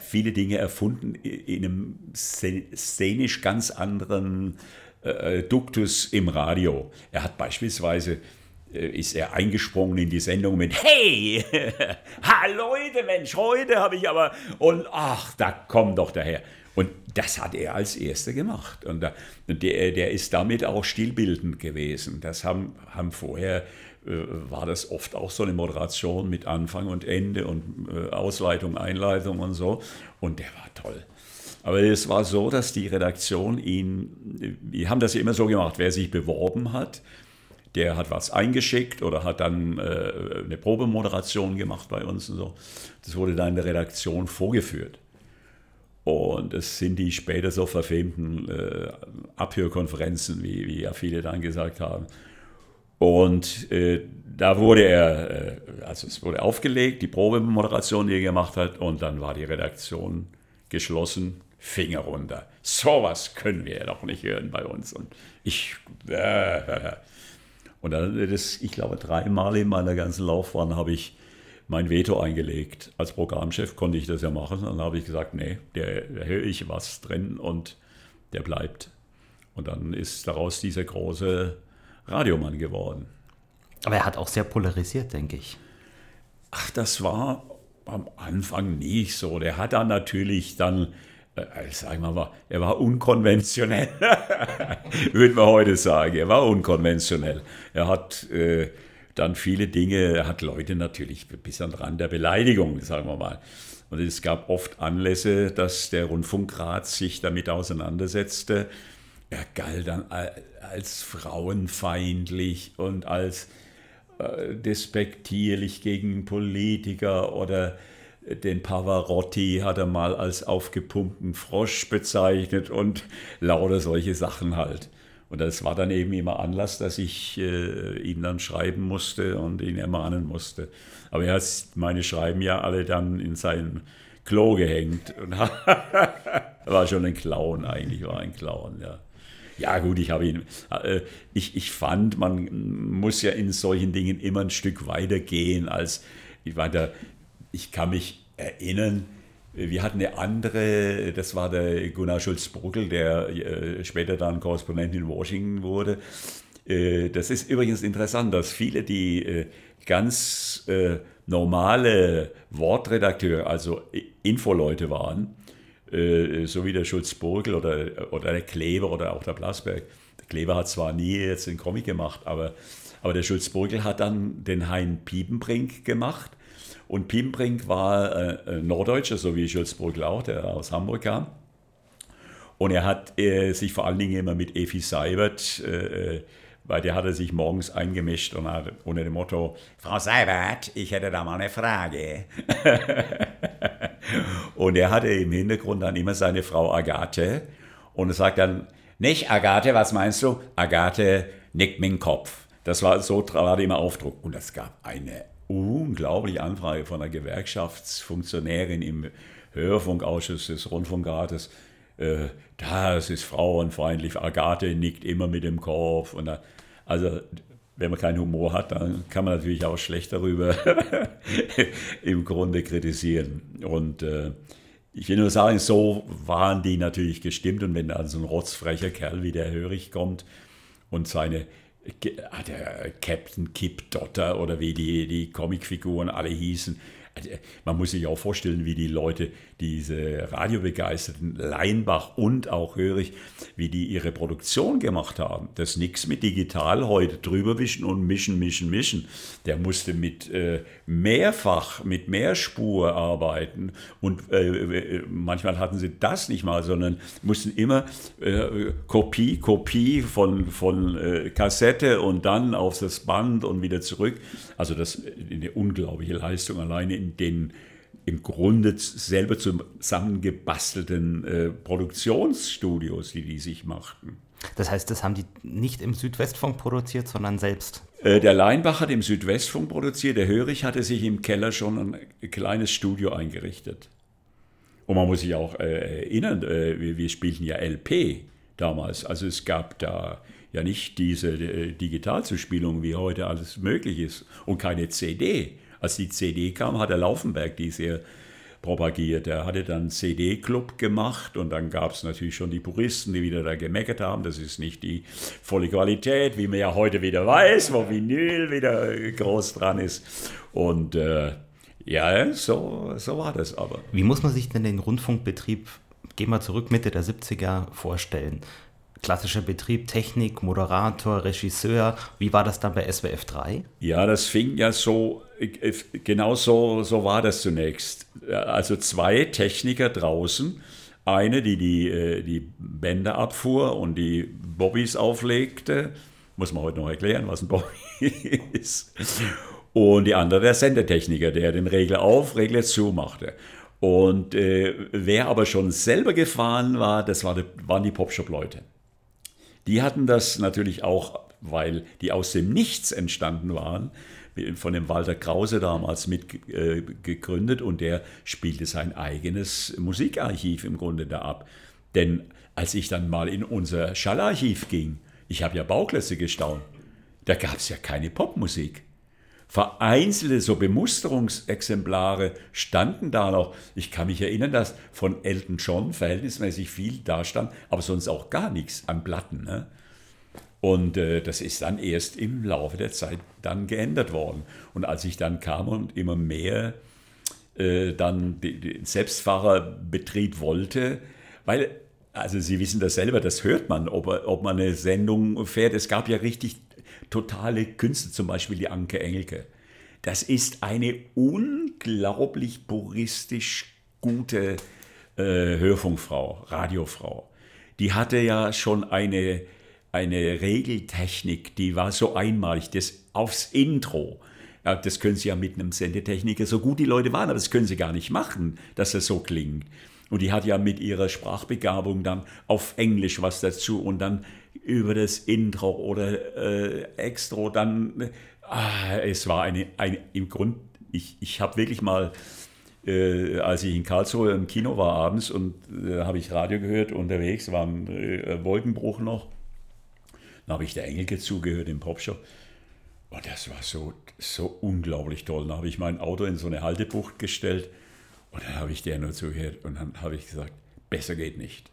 viele Dinge erfunden in einem szenisch ganz anderen äh, Duktus im Radio. Er hat beispielsweise äh, ist er eingesprungen in die Sendung mit Hey, ha Leute, Mensch, heute habe ich aber und ach, da komm doch daher. Und das hat er als Erster gemacht. Und der, der ist damit auch stilbildend gewesen. Das haben, haben vorher war das oft auch so eine Moderation mit Anfang und Ende und Ausleitung, Einleitung und so. Und der war toll. Aber es war so, dass die Redaktion ihn, wir haben das ja immer so gemacht, wer sich beworben hat, der hat was eingeschickt oder hat dann äh, eine Probemoderation gemacht bei uns und so. Das wurde dann in der Redaktion vorgeführt. Und es sind die später so verfemten äh, Abhörkonferenzen, wie, wie ja viele dann gesagt haben. Und äh, da wurde er, äh, also es wurde aufgelegt, die Probemoderation, die er gemacht hat, und dann war die Redaktion geschlossen Finger runter. Sowas können wir ja doch nicht hören bei uns. Und ich, äh, und dann, das, ich glaube, dreimal in meiner ganzen Laufbahn habe ich mein Veto eingelegt. Als Programmchef konnte ich das ja machen. Dann habe ich gesagt, nee, der, da höre ich was drin und der bleibt. Und dann ist daraus dieser große Radiomann geworden.
Aber er hat auch sehr polarisiert, denke ich.
Ach, das war am Anfang nicht so. Der hat dann natürlich dann sagen wir mal, er war unkonventionell, würde man heute sagen. Er war unkonventionell. Er hat äh, dann viele Dinge, er hat Leute natürlich bis an den Rand der Beleidigung, sagen wir mal. Und es gab oft Anlässe, dass der Rundfunkrat sich damit auseinandersetzte. Er galt dann als frauenfeindlich und als äh, despektierlich gegen Politiker oder den Pavarotti hat er mal als aufgepumpten Frosch bezeichnet und lauter solche Sachen halt. Und das war dann eben immer Anlass, dass ich äh, ihm dann schreiben musste und ihn ermahnen musste. Aber er hat meine Schreiben ja alle dann in sein Klo gehängt. Und war schon ein Clown eigentlich, war ein Clown, ja. Ja gut, ich habe ihn, äh, ich, ich fand, man muss ja in solchen Dingen immer ein Stück weiter gehen als, ich war da, ich kann mich erinnern, wir hatten eine andere, das war der Gunnar Schulz-Bruckel, der äh, später dann Korrespondent in Washington wurde. Äh, das ist übrigens interessant, dass viele, die äh, ganz normale Wortredakteure, also Infoleute waren, so wie der Schulz-Burgel oder, oder der Kleber oder auch der Blasberg. Der Kleber hat zwar nie jetzt den Comic gemacht, aber, aber der Schulz-Burgel hat dann den Hein Piepenbrink gemacht und Pimbrink war äh, Norddeutscher, so wie Schulzbrugel auch, der aus Hamburg kam. Und er hat äh, sich vor allen Dingen immer mit Efi Seibert, äh, weil der hatte sich morgens eingemischt und hat unter dem Motto, Frau Seibert, ich hätte da mal eine Frage. und er hatte im Hintergrund dann immer seine Frau Agathe und sagt dann, nicht Agathe, was meinst du? Agathe nickt mit dem Kopf. Das war so war immer Aufdruck. Und es gab eine unglaubliche Anfrage von einer Gewerkschaftsfunktionärin im Hörfunkausschuss des Rundfunkrates. Äh, das ist frauenfeindlich. Agathe nickt immer mit dem Kopf. Und da, also, wenn man keinen Humor hat, dann kann man natürlich auch schlecht darüber im Grunde kritisieren. Und äh, ich will nur sagen, so waren die natürlich gestimmt. Und wenn da so ein rotzfrecher Kerl wie der Hörig kommt und seine der Captain Kip Dotter oder wie die, die Comicfiguren alle hießen. Also, man muss sich auch vorstellen, wie die Leute, diese radiobegeisterten Leinbach und auch Hörig, wie die ihre Produktion gemacht haben. Das ist nichts mit digital heute drüberwischen und mischen, mischen, mischen. Der musste mit äh, mehrfach, mit Mehrspur arbeiten und äh, äh, manchmal hatten sie das nicht mal, sondern mussten immer äh, Kopie, Kopie von, von äh, Kassette und dann auf das Band und wieder zurück. Also das eine unglaubliche Leistung alleine in den im Grunde selber zusammengebastelten äh, Produktionsstudios, die die sich machten.
Das heißt, das haben die nicht im Südwestfunk produziert, sondern selbst?
Äh, der Leinbach hat im Südwestfunk produziert, der Hörig hatte sich im Keller schon ein kleines Studio eingerichtet. Und man muss sich auch äh, erinnern, äh, wir, wir, spielten ja LP damals. Also es gab da ja nicht diese äh, Digitalzuspielung, wie heute alles möglich ist, und keine CD. Als die CD kam, hat der Laufenberg die sehr propagiert. Er hatte dann CD-Club gemacht und dann gab es natürlich schon die Puristen, die wieder da gemeckert haben. Das ist nicht die volle Qualität, wie man ja heute wieder weiß, wo Vinyl wieder groß dran ist. Und äh, ja, so, so war das aber.
Wie muss man sich denn den Rundfunkbetrieb, gehen wir zurück, Mitte der 70er, vorstellen? klassischer Betrieb, Technik, Moderator, Regisseur. Wie war das dann bei SWF 3?
Ja, das fing ja so, äh, genau so, so war das zunächst. Also zwei Techniker draußen. Eine, die die, äh, die Bänder abfuhr und die Bobbys auflegte. Muss man heute noch erklären, was ein Bobby ist. Und die andere, der Sendertechniker, der den Regler auf, Regler zu machte. Und äh, wer aber schon selber gefahren war, das war die, waren die Popshop-Leute. Die hatten das natürlich auch, weil die aus dem Nichts entstanden waren, von dem Walter Krause damals mitgegründet äh, und der spielte sein eigenes Musikarchiv im Grunde da ab. Denn als ich dann mal in unser Schallarchiv ging, ich habe ja Bauklötze gestaunt, da gab es ja keine Popmusik. Vereinzelte so Bemusterungsexemplare standen da noch. Ich kann mich erinnern, dass von Elton John verhältnismäßig viel da stand, aber sonst auch gar nichts an Platten. Ne? Und äh, das ist dann erst im Laufe der Zeit dann geändert worden. Und als ich dann kam und immer mehr äh, dann den Selbstfahrerbetrieb wollte, weil, also Sie wissen das selber, das hört man, ob, ob man eine Sendung fährt. Es gab ja richtig totale Künste, zum Beispiel die Anke Engelke. Das ist eine unglaublich puristisch gute äh, Hörfunkfrau, Radiofrau. Die hatte ja schon eine, eine Regeltechnik, die war so einmalig, das aufs Intro. Ja, das können Sie ja mit einem Sendetechniker, so gut die Leute waren, aber das können Sie gar nicht machen, dass das so klingt. Und die hat ja mit ihrer Sprachbegabung dann auf Englisch was dazu und dann über das Intro oder äh, Extro, dann, ah, es war eine, eine im Grund, ich, ich habe wirklich mal, äh, als ich in Karlsruhe im Kino war abends und äh, habe ich Radio gehört unterwegs, war ein äh, Wolkenbruch noch, dann habe ich der Engelke zugehört im Popshop und das war so, so unglaublich toll. Dann habe ich mein Auto in so eine Haltebucht gestellt und dann habe ich der nur zugehört und dann habe ich gesagt, besser geht nicht.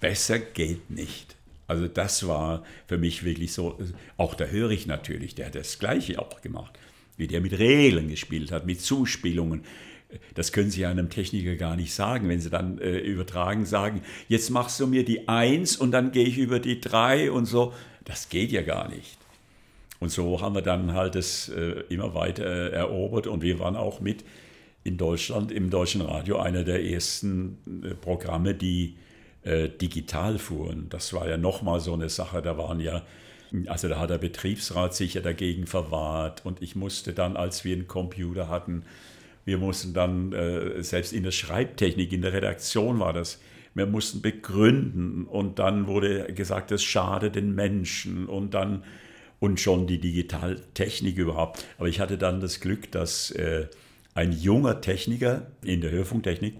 Besser geht nicht. Also das war für mich wirklich so, auch der Hörich natürlich, der hat das gleiche auch gemacht, wie der mit Regeln gespielt hat, mit Zuspielungen. Das können Sie einem Techniker gar nicht sagen, wenn Sie dann äh, übertragen sagen, jetzt machst du mir die Eins und dann gehe ich über die Drei und so. Das geht ja gar nicht. Und so haben wir dann halt das äh, immer weiter äh, erobert und wir waren auch mit in Deutschland im deutschen Radio einer der ersten äh, Programme, die äh, digital fuhren. Das war ja nochmal so eine Sache, da waren ja, also da hat der Betriebsrat sich ja dagegen verwahrt und ich musste dann, als wir einen Computer hatten, wir mussten dann, äh, selbst in der Schreibtechnik, in der Redaktion war das, wir mussten begründen und dann wurde gesagt, das schadet den Menschen und dann und schon die Digitaltechnik überhaupt. Aber ich hatte dann das Glück, dass äh, ein junger Techniker in der Hörfunktechnik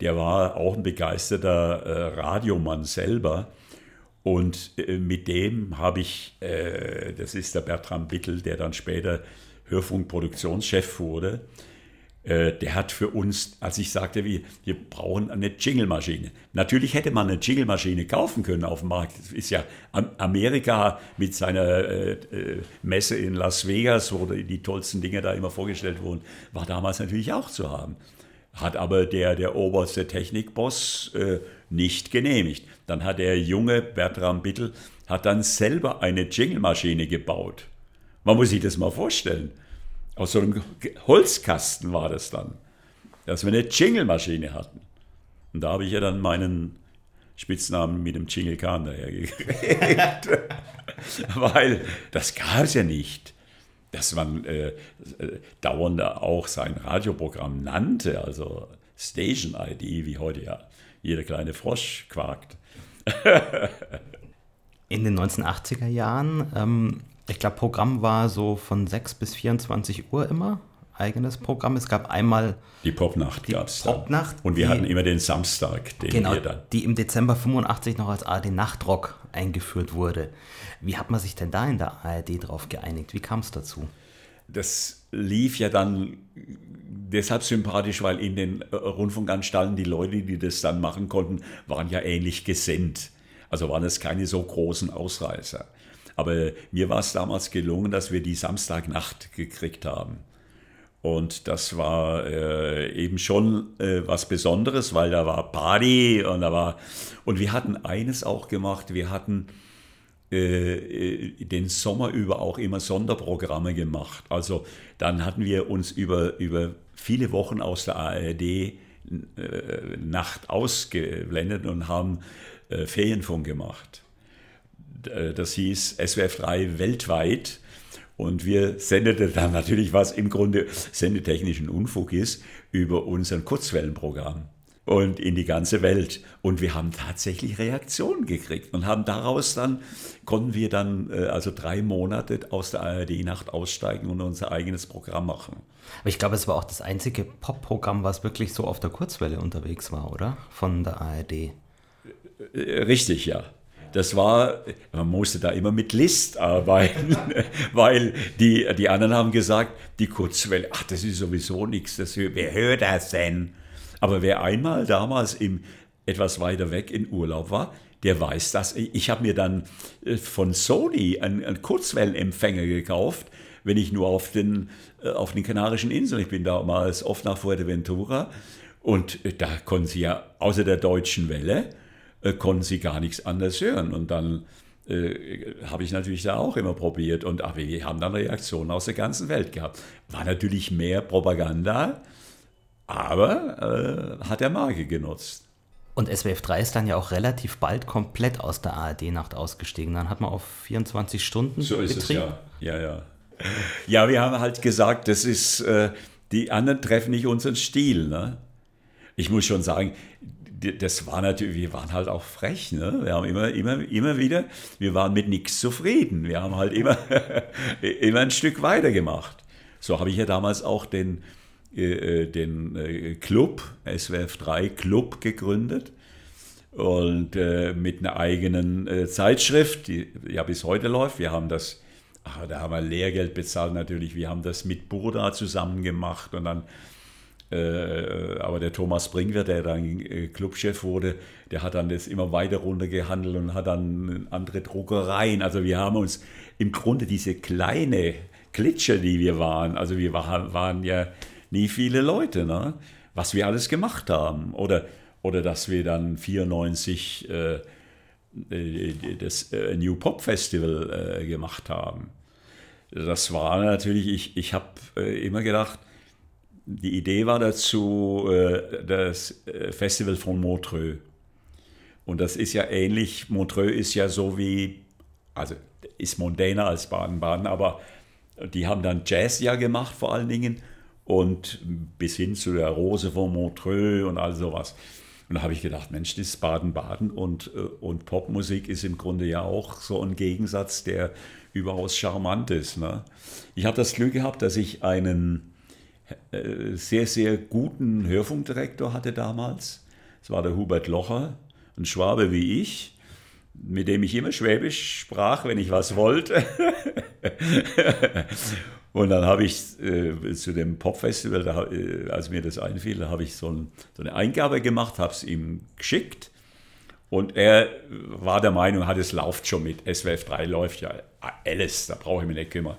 der war auch ein begeisterter äh, Radiomann selber. Und äh, mit dem habe ich, äh, das ist der Bertram Bittel, der dann später Hörfunkproduktionschef wurde, der hat für uns, als ich sagte, wir, wir brauchen eine Jingle-Maschine. Natürlich hätte man eine Jingle-Maschine kaufen können auf dem Markt. Das ist ja Amerika mit seiner äh, äh, Messe in Las Vegas, wo die tollsten Dinge da immer vorgestellt wurden, war damals natürlich auch zu haben hat aber der, der oberste Technikboss äh, nicht genehmigt. Dann hat der junge Bertram Bittel hat dann selber eine Jingle-Maschine gebaut. Man muss sich das mal vorstellen. Aus so einem Holzkasten war das dann, dass wir eine Jingle-Maschine hatten. Und da habe ich ja dann meinen Spitznamen mit dem Jingle Khan dahergekriegt. Weil das gab es ja nicht dass man äh, äh, dauernd auch sein Radioprogramm nannte, also Station ID, wie heute ja jeder kleine Frosch quakt.
In den 1980er Jahren, ähm, ich glaube, Programm war so von 6 bis 24 Uhr immer eigenes Programm. Es gab einmal
die Popnacht
die Popnacht
und wir die, hatten immer den Samstag,
den genau, wir dann die im Dezember 85 noch als ARD Nachtrock eingeführt wurde. Wie hat man sich denn da in der ARD drauf geeinigt? Wie kam es dazu?
Das lief ja dann deshalb sympathisch, weil in den Rundfunkanstalten die Leute, die das dann machen konnten, waren ja ähnlich gesinnt. Also waren es keine so großen Ausreißer. Aber mir war es damals gelungen, dass wir die Samstagnacht gekriegt haben. Und das war äh, eben schon äh, was Besonderes, weil da war Party und da war. Und wir hatten eines auch gemacht, wir hatten äh, äh den Sommer über auch immer Sonderprogramme gemacht. Also dann hatten wir uns über, über viele Wochen aus der ARD äh, Nacht ausgeblendet und haben äh, Ferienfunk gemacht. Das hieß SWF 3 weltweit und wir sendeten dann natürlich, was im Grunde sendetechnischen Unfug ist, über unseren Kurzwellenprogramm und in die ganze Welt. Und wir haben tatsächlich Reaktionen gekriegt und haben daraus dann, konnten wir dann äh, also drei Monate aus der ARD-Nacht aussteigen und unser eigenes Programm machen.
Aber ich glaube, es war auch das einzige Pop-Programm, was wirklich so auf der Kurzwelle unterwegs war, oder? Von der ARD. Äh,
richtig, ja das war, man musste da immer mit List arbeiten, weil die, die anderen haben gesagt, die Kurzwelle, ach, das ist sowieso nichts, das, wer hört das denn? Aber wer einmal damals im, etwas weiter weg in Urlaub war, der weiß das. Ich habe mir dann äh, von Sony einen, einen Kurzwellenempfänger gekauft, wenn ich nur auf den, äh, auf den Kanarischen Inseln, ich bin damals oft nach Fuerteventura, und äh, da konnten sie ja außer der deutschen Welle, äh, konnten sie gar nichts anderes hören. Und dann äh, habe ich natürlich da auch immer probiert. Und aber wir haben dann Reaktionen aus der ganzen Welt gehabt. War natürlich mehr Propaganda, aber äh, hat der Marke genutzt.
Und SWF 3 ist dann ja auch relativ bald komplett aus der ARD-Nacht ausgestiegen. Dann hat man auf 24 Stunden
So ist Betrieb. es ja. Ja, ja. Ja, wir haben halt gesagt, das ist, äh, die anderen treffen nicht unseren Stil. Ne? Ich muss schon sagen, das war natürlich, wir waren halt auch frech. Ne? Wir haben immer, immer, immer wieder, wir waren mit nichts zufrieden. Wir haben halt immer, immer ein Stück weiter gemacht. So habe ich ja damals auch den, äh, äh den äh, Club, SWF 3 Club gegründet. Und äh, mit einer eigenen äh, Zeitschrift, die ja bis heute läuft. Wir haben das, ach, da haben wir Lehrgeld bezahlt natürlich. Wir haben das mit Burda zusammen gemacht und dann aber der Thomas Brinkwer, der dann äh, Clubchef wurde, der hat dann das immer weiter runtergehandelt und hat dann andere Druckereien. Also wir haben uns im Grunde diese kleine Klitsche, die wir waren, also wir waren, waren ja nie viele Leute, ne? was wir alles gemacht haben. Oder, oder dass wir dann 94 äh, äh, das äh, New Pop Festival äh, gemacht haben. Das war natürlich, ich, ich habe immer gedacht, die Idee war dazu äh, das äh, Festival von Montreux. Und das ist ja ähnlich, Montreux ist ja so wie, also ist mondäner als Baden-Baden, aber die haben dann Jazz ja gemacht vor allen Dingen und bis hin zu der Rose von Montreux und all sowas. Und da habe ich gedacht, Mensch, das ist Baden-Baden und, äh, und Popmusik ist im Grunde ja auch so ein Gegensatz, der überaus charmant ist. Ne? Ich habe das Glück gehabt, dass ich einen sehr, sehr guten Hörfunkdirektor hatte damals. Das war der Hubert Locher, ein Schwabe wie ich, mit dem ich immer Schwäbisch sprach, wenn ich was wollte. Und dann habe ich äh, zu dem Popfestival, da, äh, als mir das einfiel, habe ich so, ein, so, eine Eingabe gemacht, habe es ihm geschickt. Und er war der Meinung, hat es läuft schon mit. SWF 3 läuft ja alles, da brauche ich mich nicht kümmern.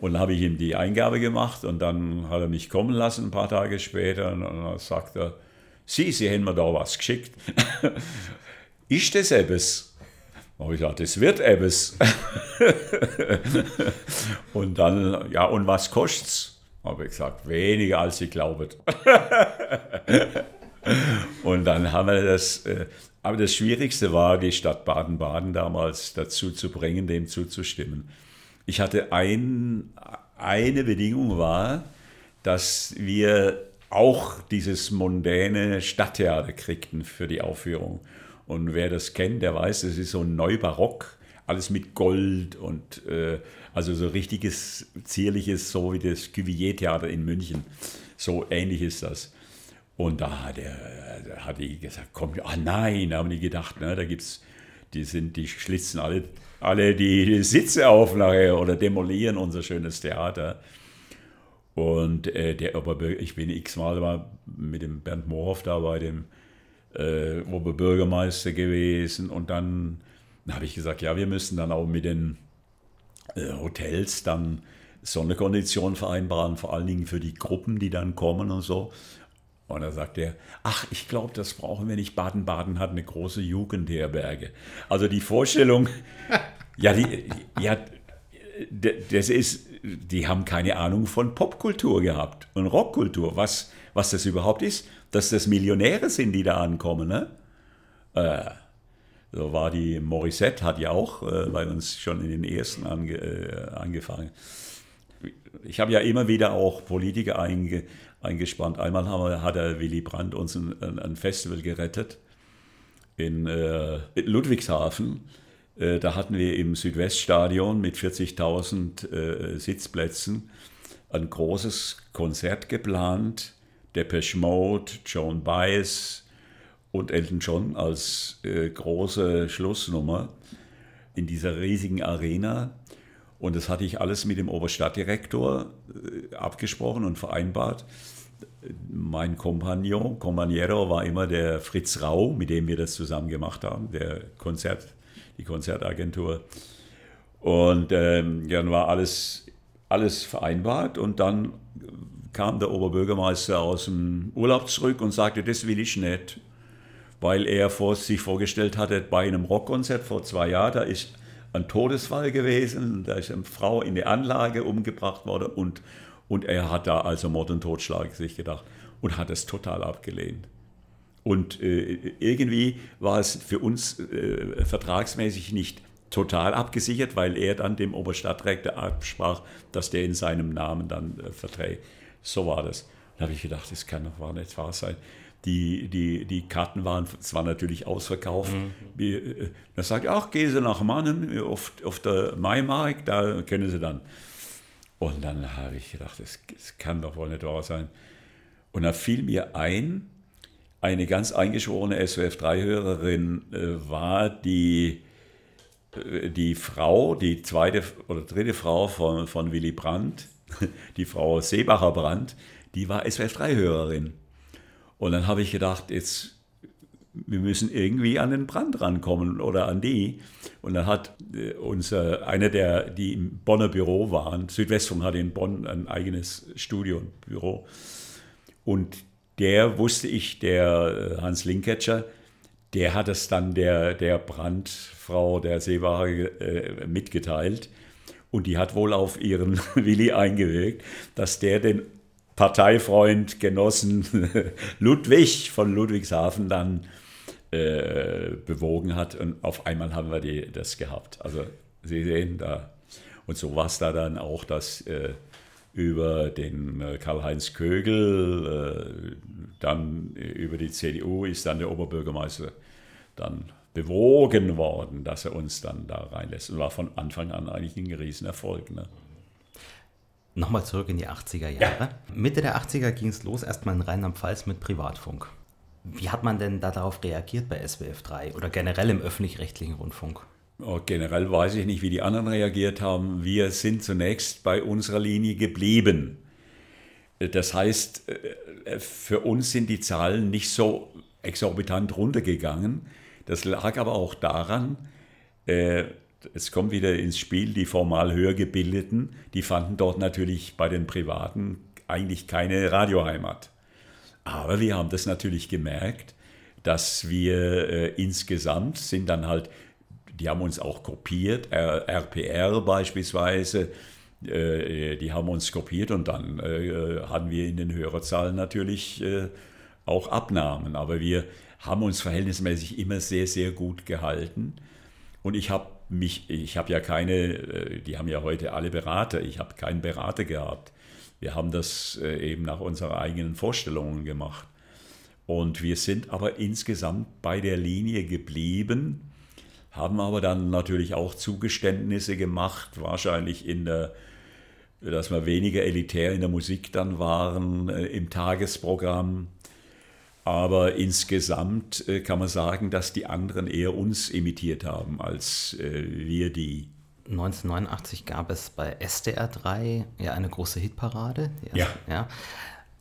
Und dann habe ich ihm die Eingabe gemacht und dann hat er mich kommen lassen ein paar Tage später und dann sagt er, Sie, Sie haben mir da was geschickt. ist das etwas? Da habe ich gesagt, das wird etwas. und dann, ja, und was kostet's? Habe ich gesagt, weniger als Sie glauben. und dann haben wir das, äh, aber das Schwierigste war, die Stadt Baden-Baden damals dazu zu bringen, dem zuzustimmen. Ich hatte ein, eine Bedingung war, dass wir auch dieses mondäne Stadttheater kriegten für die Aufführung. Und wer das kennt, der weiß, es ist so ein Neubarock, alles mit Gold und äh, also so richtiges, zierliches, so wie das Cuvier-Theater in München. So ähnlich ist das. Und da hat er, da hat die gesagt, komm, ah nein, da haben die gedacht, ne, da gibt's, die sind, die schlitzen alle alle die Sitze auf nachher oder demolieren unser schönes Theater. Und äh, der Oberbürger, ich bin x-mal mit dem Bernd Moorhoff da bei dem äh, Oberbürgermeister gewesen und dann, dann habe ich gesagt, ja, wir müssen dann auch mit den äh, Hotels dann Sonderkonditionen vereinbaren, vor allen Dingen für die Gruppen, die dann kommen und so. Und da sagt er, ach, ich glaube, das brauchen wir nicht. Baden-Baden hat eine große Jugendherberge. Also die Vorstellung, ja, die, ja, das ist, die haben keine Ahnung von Popkultur gehabt und Rockkultur, was, was das überhaupt ist, dass das Millionäre sind, die da ankommen. Ne? Äh, so war die Morissette, hat ja auch äh, bei uns schon in den ersten ange, äh, angefangen. Ich habe ja immer wieder auch Politiker einge, eingespannt. Einmal wir, hat der Willy Brandt uns ein, ein Festival gerettet in äh, Ludwigshafen. Äh, da hatten wir im Südweststadion mit 40.000 äh, Sitzplätzen ein großes Konzert geplant. Depeche Mode, Joan Baez, und Elton John als äh, große Schlussnummer in dieser riesigen Arena. Und das hatte ich alles mit dem Oberstadtdirektor äh, abgesprochen und vereinbart. Mein Kompagnon, Companiero war immer der Fritz Rau, mit dem wir das zusammen gemacht haben, der Konzert, die Konzertagentur. Und ähm, dann war alles, alles vereinbart und dann kam der Oberbürgermeister aus dem Urlaub zurück und sagte, das will ich nicht weil er vor, sich vorgestellt hatte, bei einem Rockkonzert vor zwei Jahren, da ist ein Todesfall gewesen, da ist eine Frau in die Anlage umgebracht worden und, und er hat da also Mord und Totschlag sich gedacht und hat es total abgelehnt. Und äh, irgendwie war es für uns äh, vertragsmäßig nicht total abgesichert, weil er dann dem Oberstadtrektor absprach, dass der in seinem Namen dann äh, verträgt. So war das. Da habe ich gedacht, das kann doch nicht wahr sein die, die, die Karten waren zwar natürlich ausverkauft. Mhm. Äh, da sagt ach, gehen Sie nach Mannen auf, auf der Maimarkt, da können Sie dann. Und dann habe ich gedacht, das, das kann doch wohl nicht wahr sein. Und da fiel mir ein, eine ganz eingeschworene SWF3-Hörerin äh, war die, äh, die Frau, die zweite oder dritte Frau von, von Willy Brandt, die Frau Seebacher Brandt, die war SWF3-Hörerin. Und dann habe ich gedacht, jetzt, wir müssen irgendwie an den Brand rankommen oder an die. Und dann hat äh, unser, einer der, die im Bonner Büro waren, Südwestfunk hatte in Bonn ein eigenes Studio und Büro. Und der wusste ich, der äh, Hans Linketscher, der hat es dann der, der Brandfrau, der Seebacher, äh, mitgeteilt. Und die hat wohl auf ihren Willi eingewirkt, dass der den Parteifreund, Genossen Ludwig von Ludwigshafen dann äh, bewogen hat. Und auf einmal haben wir die, das gehabt. Also Sie sehen da. Und so war es da dann auch, dass äh, über den äh, Karl-Heinz Kögel, äh, dann über die CDU ist dann der Oberbürgermeister dann bewogen worden, dass er uns dann da reinlässt. Und war von Anfang an eigentlich ein Riesenerfolg. Ne?
Nochmal zurück in die 80er Jahre. Ja. Mitte der 80er ging es los, erstmal in Rheinland-Pfalz mit Privatfunk. Wie hat man denn da darauf reagiert bei SWF 3 oder generell im öffentlich-rechtlichen Rundfunk?
Oh, generell weiß ich nicht, wie die anderen reagiert haben. Wir sind zunächst bei unserer Linie geblieben. Das heißt, äh, für uns sind die Zahlen nicht so exorbitant runtergegangen. Das lag aber auch daran, äh, es kommt wieder ins Spiel, die formal höher gebildeten, die fanden dort natürlich bei den Privaten eigentlich keine Radioheimat. Aber wir haben das natürlich gemerkt, dass wir äh, insgesamt sind dann halt, die haben uns auch kopiert, RPR beispielsweise, äh, die haben uns kopiert und dann äh, hatten wir in den Hörerzahlen natürlich äh, auch Abnahmen. Aber wir haben uns verhältnismäßig immer sehr, sehr gut gehalten. Und ich habe mich, ich habe ja keine, äh, die haben ja heute alle Berater, ich habe keinen Berater gehabt. Wir haben das äh, eben nach unseren eigenen Vorstellungen gemacht. Und wir sind aber insgesamt bei der Linie geblieben, haben aber dann natürlich auch Zugeständnisse gemacht, wahrscheinlich in der, dass wir weniger elitär in der Musik dann waren, äh, im Tagesprogramm aber insgesamt äh, kann man sagen, dass die anderen eher uns imitiert haben, als wir die.
1989 gab es bei SDR 3 ja eine große Hitparade.
ja.
ja.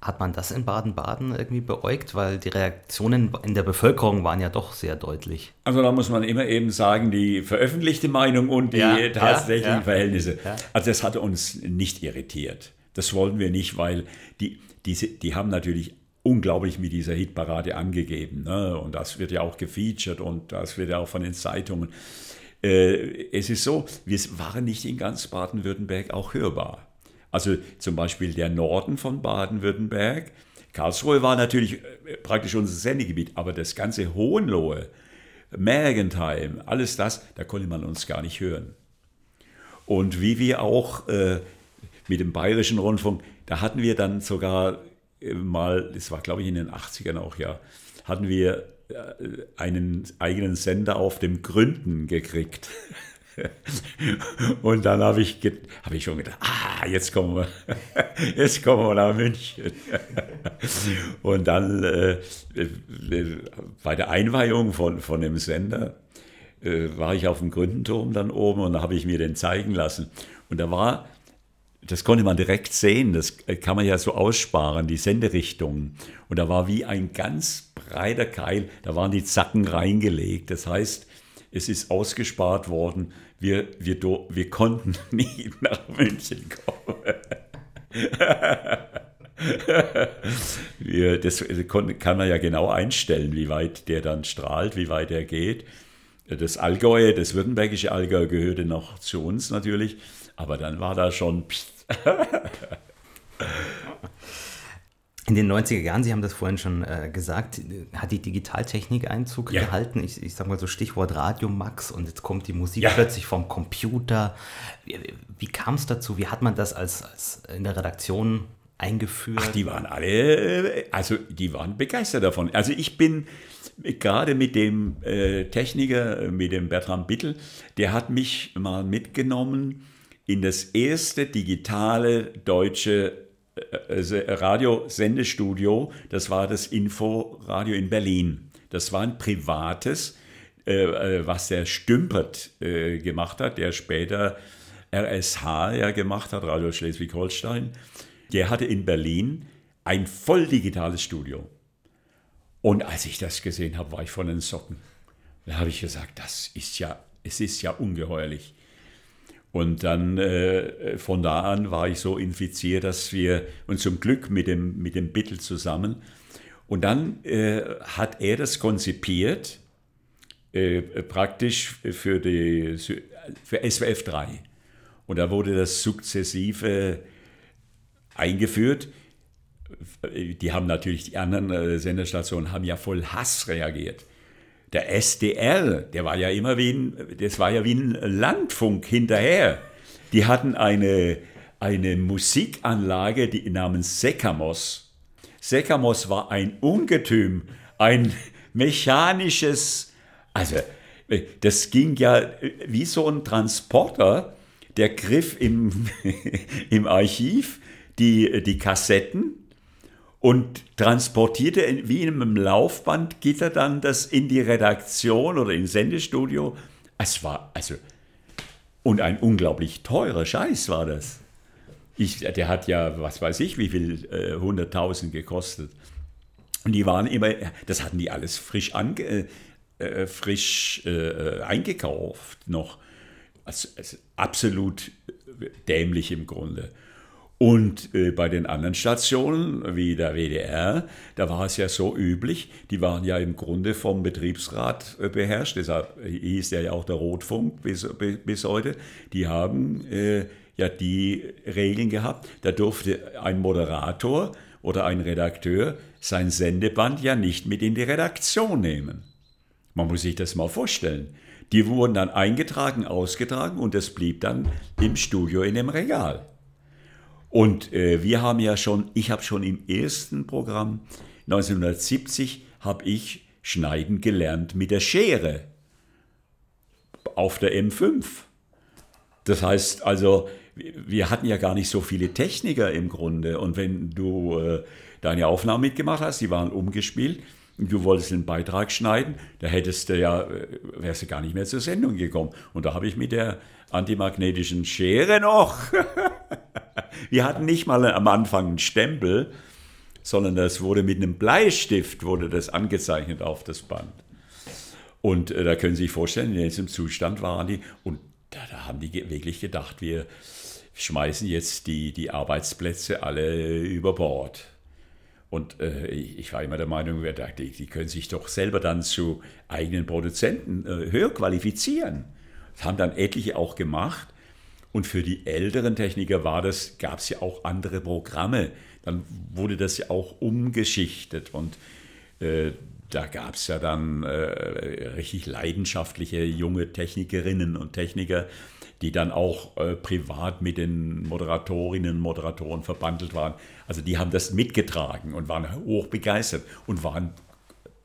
Hat man das in Baden-Baden irgendwie beäugt? Weil die Reaktionen in der Bevölkerung waren ja doch sehr deutlich.
Also da muss man immer eben sagen, die veröffentlichte Meinung und die ja, tatsächlichen ja, ja. Verhältnisse. Also das hat uns nicht irritiert. Das wollen wir nicht, weil die, diese, die haben natürlich unglaublich mit dieser Hitparade angegeben. Ne? Und das wird ja auch gefeatured und das wird ja auch von den Zeitungen. Äh, es ist so, wir waren nicht in ganz Baden-Württemberg auch hörbar. Also zum Beispiel der Norden von Baden-Württemberg. Karlsruhe war natürlich äh, praktisch unser Sendegebiet, aber das ganze Hohenlohe, Mergentheim, alles das, da konnte man uns gar nicht hören. Und wie wir auch äh, mit dem Bayerischen Rundfunk, da hatten wir dann sogar äh, mal, das war glaube ich in den 80ern auch ja, hatten wir einen eigenen Sender auf dem Gründen gekriegt. Und dann habe ich, hab ich schon gedacht, ah, jetzt kommen wir, jetzt kommen wir nach München. Und dann äh, äh, bei der Einweihung von, von dem Sender äh, war ich auf dem Gründenturm dann oben und da habe ich mir den zeigen lassen. Und da war, das konnte man direkt sehen, das kann man ja so aussparen, die Senderichtungen. Und da war wie ein ganz breiter Keil, da waren die Zacken reingelegt. Das heißt, es ist ausgespart worden. Wir, wir, wir konnten nie nach München kommen. wir, das kann man ja genau einstellen, wie weit der dann strahlt, wie weit er geht. Das Allgäu, das württembergische Allgäu gehörte noch zu uns natürlich, aber dann war da schon.
In den 90er Jahren, Sie haben das vorhin schon äh, gesagt, hat die Digitaltechnik Einzug ja. gehalten. Ich, ich sage mal so Stichwort Radio Max und jetzt kommt die Musik ja. plötzlich vom Computer. Wie, wie kam es dazu? Wie hat man das als, als in der Redaktion eingeführt? Ach,
die waren alle, also die waren begeistert davon. Also ich bin gerade mit dem äh, Techniker, mit dem Bertram Bittel, der hat mich mal mitgenommen in das erste digitale deutsche äh, äh, Radiosendestudio, das war das Inforadio in Berlin. Das war ein privates, äh, was der Stümpert gemacht hat, der später RSH ja gemacht hat, Radio Schleswig-Holstein. Der hatte in Berlin ein voll digitales Studio. Und als ich das gesehen habe, war ich von den Socken. Da habe ich gesagt, das ist ja, es ist ja ungeheuerlich. Und dann äh, von da an war ich so infiziert, dass wir, und zum Glück mit dem, mit dem Bittel zusammen, und dann äh, hat er das konzipiert, äh, praktisch für, die, für SWF 3. Und da wurde das sukzessive eingeführt. Die haben natürlich, die anderen äh, Senderstationen haben ja voll Hass reagiert der SDR, der war ja immer wie ein, das war ja wie ein Landfunk hinterher. Die hatten eine, eine Musikanlage, die namens Sekamos. Sekamos war ein Ungetüm, ein mechanisches, also das ging ja wie so ein Transporter, der griff im, im Archiv die, die Kassetten und transportierte wie in einem Laufbandgitter dann das in die Redaktion oder ins Sendestudio. Es war also und ein unglaublich teurer Scheiß war das. Ich, der hat ja, was weiß ich, wie viel, äh, 100.000 gekostet. Und die waren immer, das hatten die alles frisch, ange, äh, äh frisch äh, eingekauft noch. Also, also absolut dämlich im Grunde. Und äh, bei den anderen Stationen, wie der WDR, da war es ja so üblich, die waren ja im Grunde vom Betriebsrat äh, beherrscht, deshalb hieß der ja auch der Rotfunk bis, bis heute. Die haben äh, ja die Regeln gehabt, da durfte ein Moderator oder ein Redakteur sein Sendeband ja nicht mit in die Redaktion nehmen. Man muss sich das mal vorstellen. Die wurden dann eingetragen, ausgetragen und das blieb dann im Studio in dem Regal. Und äh, wir haben ja schon, ich habe schon im ersten Programm 1970 habe ich schneiden gelernt mit der Schere auf der M5. Das heißt also, wir hatten ja gar nicht so viele Techniker im Grunde. Und wenn du äh, deine Aufnahmen mitgemacht hast, die waren umgespielt, und du wolltest einen Beitrag schneiden, da hättest du ja, äh, wärst du gar nicht mehr zur Sendung gekommen. Und da habe ich mit der antimagnetischen Schere noch Wir hatten nicht mal am Anfang einen Stempel sondern das wurde mit einem Bleistift wurde das angezeichnet auf das Band. Und äh, da können Sie sich vorstellen, in diesem Zustand waren die und da, da haben die wirklich gedacht, wir schmeißen jetzt die, die Arbeitsplätze alle über Bord. Und äh, ich war immer der Meinung, die, die können sich doch selber dann zu eigenen Produzenten äh, höher qualifizieren. Das haben dann etliche auch gemacht. Und für die älteren Techniker war das, gab es ja auch andere Programme. Dann wurde das ja auch umgeschichtet und äh, da gab es ja dann äh, richtig leidenschaftliche junge Technikerinnen und Techniker, die dann auch äh, privat mit den Moderatorinnen und Moderatoren verbandelt waren. Also die haben das mitgetragen und waren hoch begeistert und waren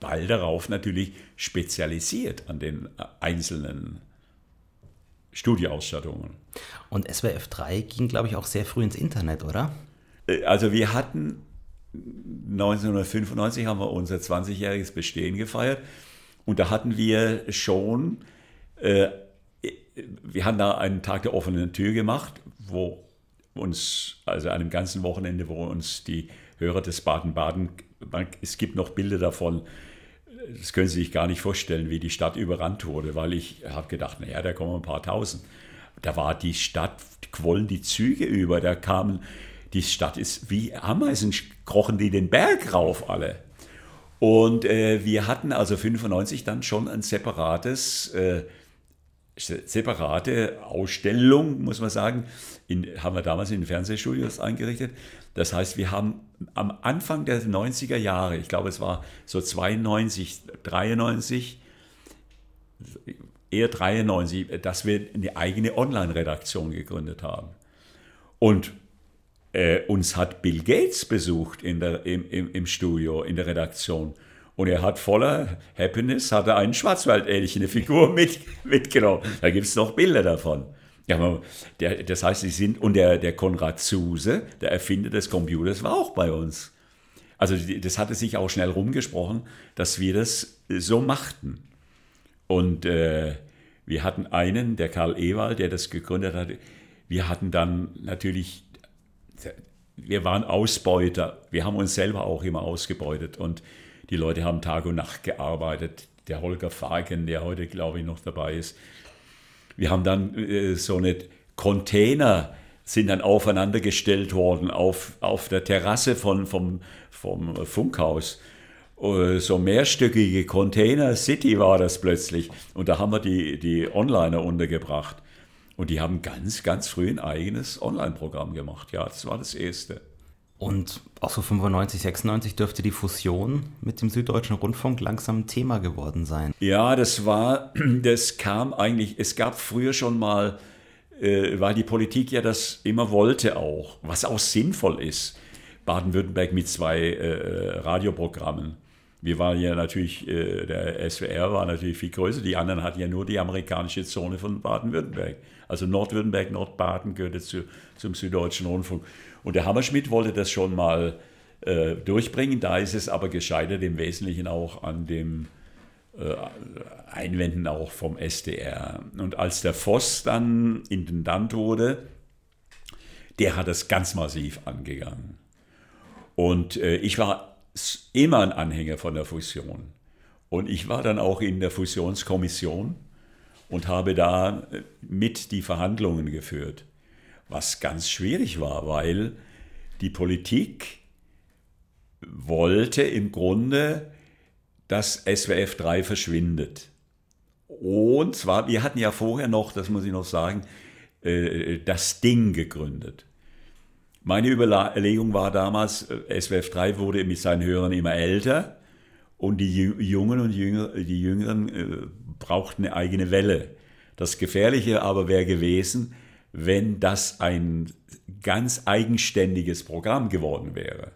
bald darauf natürlich spezialisiert an den äh, einzelnen Studioausstattungen.
Und SWF 3 ging, glaube ich, auch sehr früh ins Internet, oder?
Äh, also wir hatten 1995 haben wir unser 20-jähriges Bestehen gefeiert und da hatten wir schon, äh, wir haben da einen Tag der offenen Tür gemacht, wo uns, also einem ganzen Wochenende, wo uns die Hörer des Baden-Baden, es gibt noch Bilder davon, das können Sie sich gar nicht vorstellen, wie die Stadt überrannt wurde, weil ich habe gedacht, naja, da kommen ein paar Tausend. Da war die Stadt, quollen die Züge über, da kamen, die Stadt ist wie Ameisen, krochen die den Berg rauf alle. Und äh, wir hatten also 95 dann schon ein separates, äh, separate Ausstellung, muss man sagen, in, haben wir damals in den Fernsehstudios eingerichtet. Das heißt, wir haben am Anfang der 90er Jahre, ich glaube es war so 92, 93, eher 93, dass wir eine eigene Online-Redaktion gegründet haben. Und äh, uns hat Bill Gates besucht in der, im, im, im Studio, in der Redaktion. Und er hat voller Happiness, hat er einen Schwarzwald-ähnliche Figur mit, mitgenommen. Da gibt es noch Bilder davon. Ja, der, das heißt, sie sind, und der, der Konrad Zuse, der Erfinder des Computers, war auch bei uns. Also das hatte sich auch schnell rumgesprochen, dass wir das so machten. Und äh, wir hatten einen, der Karl Ewald, der das gegründet hat. Wir hatten dann natürlich, wir waren Ausbeuter. Wir haben uns selber auch immer ausgebeutet. Und die Leute haben Tag und Nacht gearbeitet. Der Holger Fagen, der heute, glaube ich, noch dabei ist, wir haben dann äh, so eine Container sind dann aufeinander gestellt worden auf, auf der Terrasse von, vom, vom Funkhaus. Äh, so mehrstöckige Container City war das plötzlich. Und da haben wir die, die Onliner untergebracht. Und die haben ganz, ganz früh ein eigenes Online-Programm gemacht. Ja, das war das erste.
Und auch so 95, 96 dürfte die Fusion mit dem Süddeutschen Rundfunk langsam ein Thema geworden sein.
Ja, das war, das kam eigentlich, es gab früher schon mal, äh, weil die Politik ja das immer wollte auch, was auch sinnvoll ist. Baden-Württemberg mit zwei äh, Radioprogrammen. Wir waren ja natürlich, äh, der SWR war natürlich viel größer, die anderen hatten ja nur die amerikanische Zone von Baden-Württemberg. Also Nordwürttemberg, Nordbaden gehörte zu, zum Süddeutschen Rundfunk. Und der Hammerschmidt wollte das schon mal äh, durchbringen. Da ist es aber gescheitert im Wesentlichen auch an dem äh, Einwänden auch vom SDR. Und als der Voss dann Intendant wurde, der hat das ganz massiv angegangen. Und äh, ich war immer ein Anhänger von der Fusion. Und ich war dann auch in der Fusionskommission und habe da äh, mit die Verhandlungen geführt was ganz schwierig war, weil die Politik wollte im Grunde, dass SWF 3 verschwindet. Und zwar, wir hatten ja vorher noch, das muss ich noch sagen, äh, das Ding gegründet. Meine Überlegung war damals, äh, SWF 3 wurde mit seinen Hörern immer älter und die Jungen und die Jüngeren äh, brauchten eine eigene Welle. Das Gefährliche aber wäre gewesen, wenn das ein ganz eigenständiges Programm geworden wäre.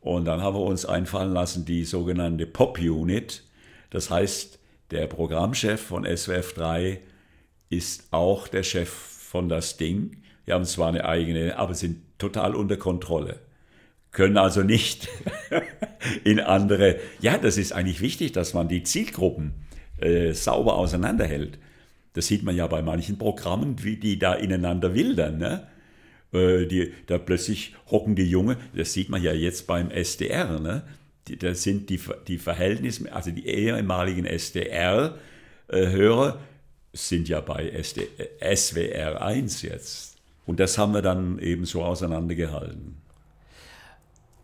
Und dann haben wir uns einfallen lassen, die sogenannte Pop-Unit. Das heißt, der Programmchef von SWF 3 ist auch der Chef von das Ding. Wir haben zwar eine eigene, aber sind total unter Kontrolle. Können also nicht in andere. Ja, das ist eigentlich wichtig, dass man die Zielgruppen äh, sauber auseinanderhält. Das sieht man ja bei manchen Programmen, wie die da ineinander wildern. Ne? Äh, die, da plötzlich hocken die Junge, das sieht man ja jetzt beim SDR, ne? Das sind die, die Verhältnisse, also die ehemaligen SDR-Hörer sind ja bei SD, SWR 1 jetzt. Und das haben wir dann eben so auseinandergehalten.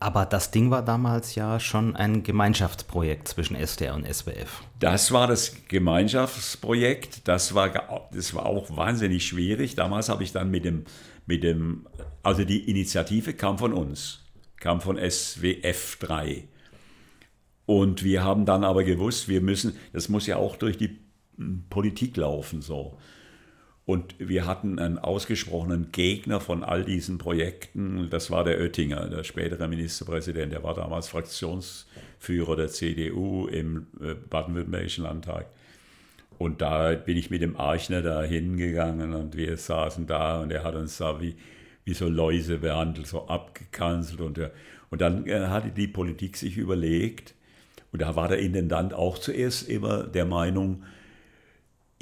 Aber das Ding war damals ja schon ein Gemeinschaftsprojekt zwischen SDR und SWF.
Das war das Gemeinschaftsprojekt. Das war, das war auch wahnsinnig schwierig. Damals habe ich dann mit dem, mit dem, also die Initiative kam von uns, kam von SWF 3. Und wir haben dann aber gewusst, wir müssen, das muss ja auch durch die Politik laufen so. Und wir hatten einen ausgesprochenen Gegner von all diesen Projekten. Das war der Oettinger, der spätere Ministerpräsident. Der war damals Fraktionsführer der CDU im äh, baden-württembergischen Landtag. Und da bin ich mit dem Archner da hingegangen und wir saßen da und er hat uns da wie, wie so Läuse behandelt, so abgekanzelt. Und, und dann äh, hatte die Politik sich überlegt, und da war der Intendant auch zuerst immer der Meinung,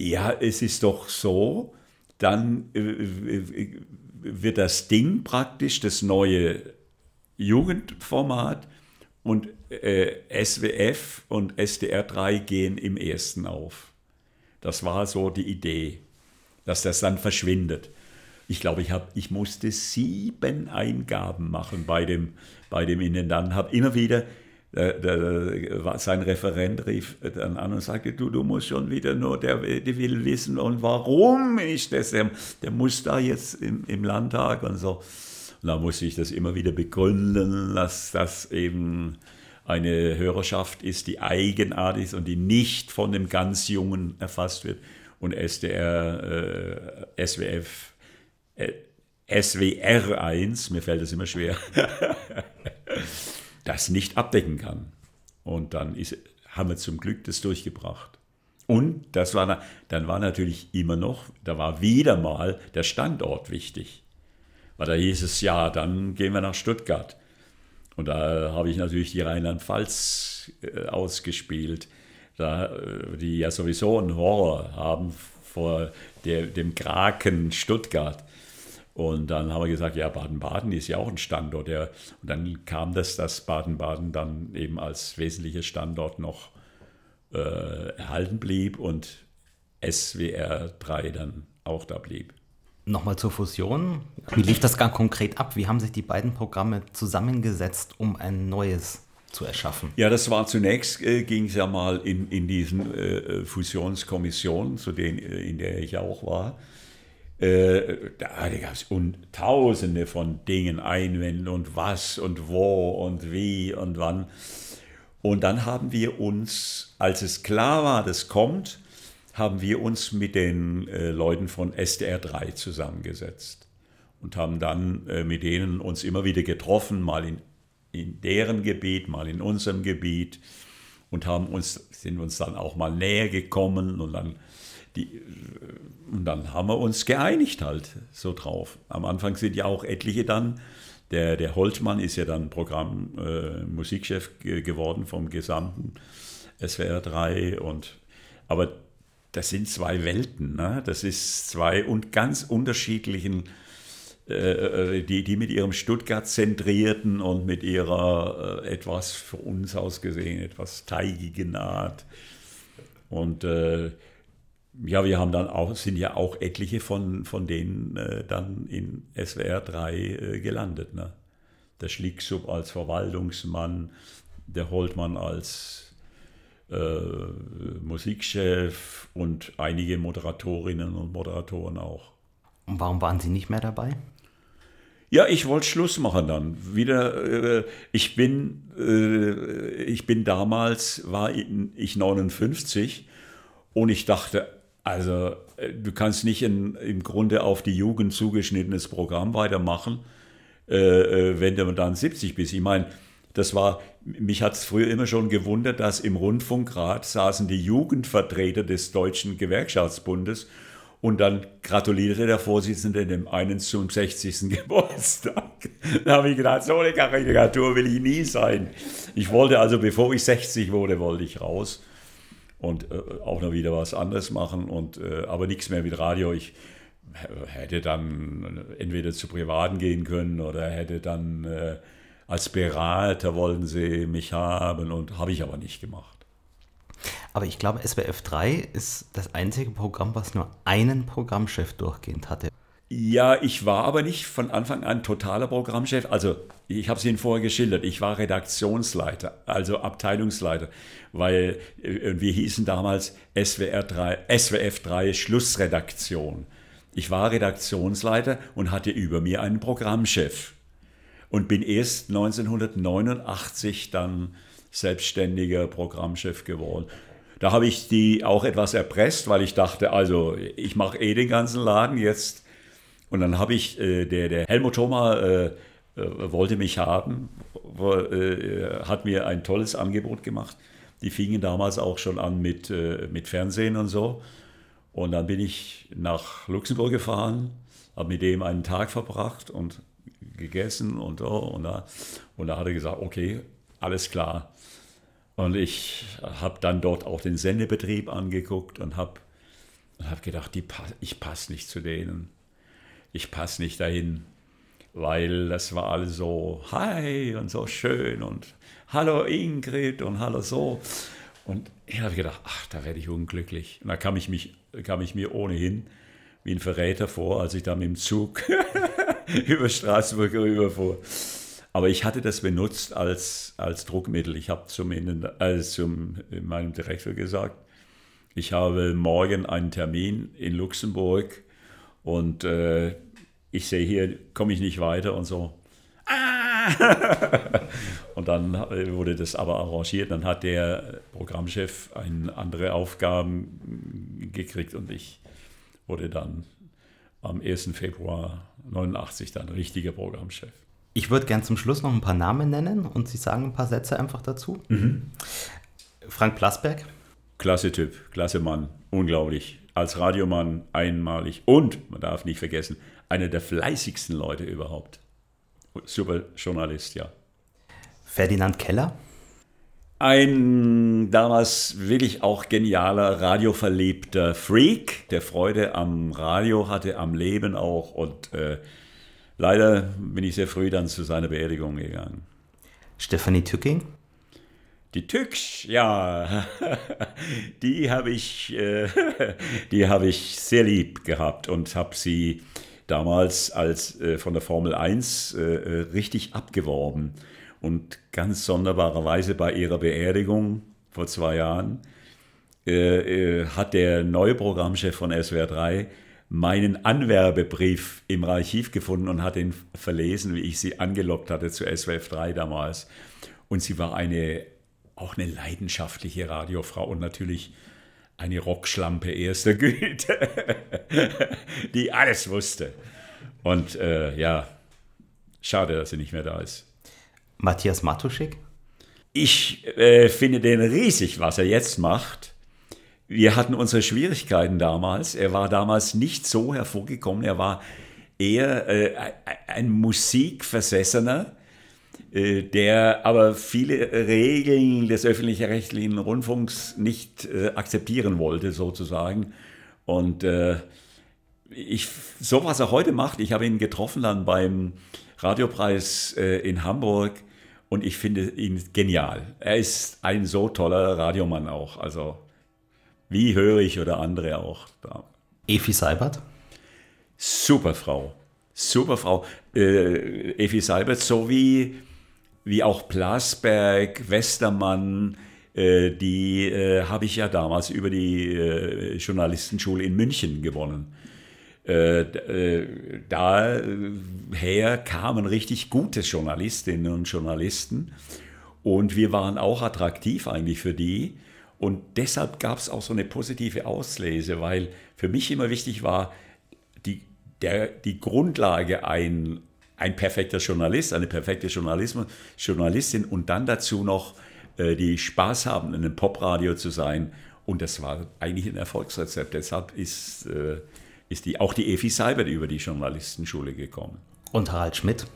ja, es ist doch so, dann äh, äh, wird das Ding praktisch das neue Jugendformat und äh, SWF und SDR3 gehen im ersten auf. Das war so die Idee, dass das dann verschwindet. Ich glaube, ich, hab, ich musste sieben Eingaben machen bei dem, bei dem Intendanten, habe immer wieder der, der, sein Referent rief dann an und sagte, du, du musst schon wieder nur, der, der will wissen und warum ist das, der, der muss da jetzt im, im Landtag und so. Und da musste ich das immer wieder begründen, dass das eben eine Hörerschaft ist, die eigenartig ist und die nicht von dem ganz Jungen erfasst wird. Und SDR, äh, SWF, äh, SWR 1, mir fällt das immer schwer, das nicht abdecken kann. Und dann ist, haben wir zum Glück das durchgebracht. Und das war, dann war natürlich immer noch, da war wieder mal der Standort wichtig. Weil da hieß es, ja, dann gehen wir nach Stuttgart. Und da habe ich natürlich die Rheinland-Pfalz äh, ausgespielt, da, äh, die ja sowieso einen Horror haben vor der, dem Kraken Stuttgart. Und dann haben wir gesagt, ja, Baden-Baden ist ja auch ein Standort. Ja. Und dann kam das, dass Baden-Baden dann eben als wesentlicher Standort noch äh, erhalten blieb und SWR 3 dann auch da blieb.
Nochmal zur Fusion. Wie lief das ganz konkret ab? Wie haben sich die beiden Programme zusammengesetzt, um ein neues zu erschaffen?
Ja, das war zunächst, äh, ging es ja mal in, in diesen äh, Fusionskommissionen, zu denen, äh, in der ich auch war. Äh, da gab es tausende von Dingen, Einwänden und was und wo und wie und wann. Und dann haben wir uns, als es klar war, das kommt, haben wir uns mit den äh, Leuten von SDR3 zusammengesetzt und haben dann äh, mit denen uns immer wieder getroffen, mal in, in deren Gebiet, mal in unserem Gebiet und haben uns, sind uns dann auch mal näher gekommen und dann die, und dann haben wir uns geeinigt halt so drauf. Am Anfang sind ja auch etliche dann, der, der Holtmann ist ja dann Programm äh, Musikchef geworden vom gesamten SWR 3 und aber das sind zwei Welten, ne? das ist zwei und ganz unterschiedlichen äh, äh, die, die mit ihrem Stuttgart zentrierten und mit ihrer äh, etwas für uns aus gesehen etwas teigigen Art. Und äh, ja, wir haben dann auch, sind ja auch etliche von, von denen äh, dann in SWR 3 äh, gelandet. Ne? Der Schlicksub als Verwaltungsmann, der Holtmann als äh, Musikchef und einige Moderatorinnen und Moderatoren auch.
Und warum waren Sie nicht mehr dabei?
Ja, ich wollte Schluss machen dann. Wieder, äh, ich bin, äh, ich bin damals, war ich 59 und ich dachte, also äh, du kannst nicht in, im Grunde auf die Jugend zugeschnittenes Programm weitermachen, äh, äh wenn du dann 70 bist. Ich meine, das war, mich hat es früher immer schon gewundert, dass im Rundfunkrat saßen die Jugendvertreter des Deutschen Gewerkschaftsbundes und dann gratulierte der Vorsitzende dem einen zum 60. Geburtstag. Da habe ich gedacht, so eine Karikatur will ich nie sein. Ich wollte also, bevor ich 60 wurde, wollte ich raus und äh, auch noch wieder was anderes machen, und, äh, aber nichts mehr mit Radio. Ich hätte dann entweder zu Privaten gehen können oder hätte dann äh, als Berater wollen sie mich haben und habe ich aber nicht gemacht.
Aber ich glaube, SWF 3 ist das einzige Programm, was nur einen Programmchef durchgehend hatte.
Ja, ich war aber nicht von Anfang an totaler Programmchef. Also ich habe es Ihnen vorher geschildert. Ich war Redaktionsleiter, also Abteilungsleiter, weil äh, wir hießen damals SWR 3, SWF 3 Schlussredaktion. Ich war Redaktionsleiter und hatte über mir einen Programmchef und bin erst 1989 dann selbstständiger Programmchef geworden. Da habe ich die auch etwas erpresst, weil ich dachte, also ich mache eh den ganzen Laden jetzt. Und dann habe ich, äh, der, der Helmut Thoma äh, äh, wollte mich haben, äh, hat mir ein tolles Angebot gemacht. Die fingen damals auch schon an mit, äh, mit Fernsehen und so. Und dann bin ich nach Luxemburg gefahren, habe mit dem einen Tag verbracht und gegessen und, oh, und, da, und da hat er gesagt, okay, alles klar. Und ich habe dann dort auch den Sendebetrieb angeguckt und habe hab gedacht, die, ich passe nicht zu denen. Ich passe nicht dahin, weil das war alles so hi und so schön und hallo Ingrid und hallo so. Und ich habe gedacht, ach, da werde ich unglücklich. Und da kam ich, mich, kam ich mir ohnehin wie ein Verräter vor, als ich da mit dem Zug über Straßburg rüberfuhr. Aber ich hatte das benutzt als, als Druckmittel. Ich habe zum, äh, zum meinem Direktor gesagt, ich habe morgen einen Termin in Luxemburg und äh, ich sehe hier, komme ich nicht weiter und so. Ah! und dann wurde das aber arrangiert. Dann hat der Programmchef andere Aufgaben gekriegt und ich wurde dann am 1. Februar 89 dann richtiger Programmchef.
Ich würde gern zum Schluss noch ein paar Namen nennen und Sie sagen ein paar Sätze einfach dazu. Mhm. Frank Plasberg.
Klasse Typ, klasse Mann, unglaublich. Als Radiomann einmalig und, man darf nicht vergessen, einer der fleißigsten Leute überhaupt. Super Journalist, ja.
Ferdinand Keller.
Ein damals wirklich auch genialer, radioverliebter Freak, der Freude am Radio hatte, am Leben auch. Und äh, leider bin ich sehr früh dann zu seiner Beerdigung gegangen.
Stephanie Tücking?
Die Tücksch, ja, die habe ich, äh, die ich sehr lieb gehabt und habe sie damals als äh, von der Formel 1 äh, äh, richtig abgeworben. Und ganz sonderbarerweise bei ihrer Beerdigung vor zwei Jahren äh, äh hat der neue Programmchef von SWR 3 meinen Anwerbebrief im Archiv gefunden und hat ihn verlesen, wie ich sie angelockt hatte zu SWF 3 damals. Und sie war eine, auch eine leidenschaftliche Radiofrau und natürlich eine Rockschlampe erster Güte, die alles wusste. Und äh, ja, schade, dass sie nicht mehr da ist.
Matthias Matuschik?
Ich äh, finde den riesig, was er jetzt macht. Wir hatten unsere Schwierigkeiten damals. Er war damals nicht so hervorgekommen. Er war eher äh, ein Musikversessener, der aber viele Regeln des öffentlich-rechtlichen Rundfunks nicht äh, akzeptieren wollte, sozusagen. Und äh, ich, so was er heute macht, ich habe ihn getroffen dann beim Radiopreis äh, in Hamburg und ich finde ihn genial. Er ist ein so toller Radiomann auch. Also wie höre ich oder andere auch. Da.
Efi Seibert?
Super Frau. Super Frau. Äh, Efi Seibert, so wie, auch Plasberg, Westermann, äh, die äh, habe ich ja damals über die äh, Journalistenschule in München gewonnen. Daher kamen richtig gute Journalistinnen und Journalisten und wir waren auch attraktiv eigentlich für die. Und deshalb gab es auch so eine positive Auslese, weil für mich immer wichtig war, die, der, die Grundlage ein, ein perfekter Journalist, eine perfekte Journalismus, Journalistin und dann dazu noch äh, die Spaß haben, in einem Popradio zu sein. Und das war eigentlich ein Erfolgsrezept. Deshalb ist äh, ist die, auch die Efi Seibert über die Journalistenschule gekommen.
Und Harald Schmidt?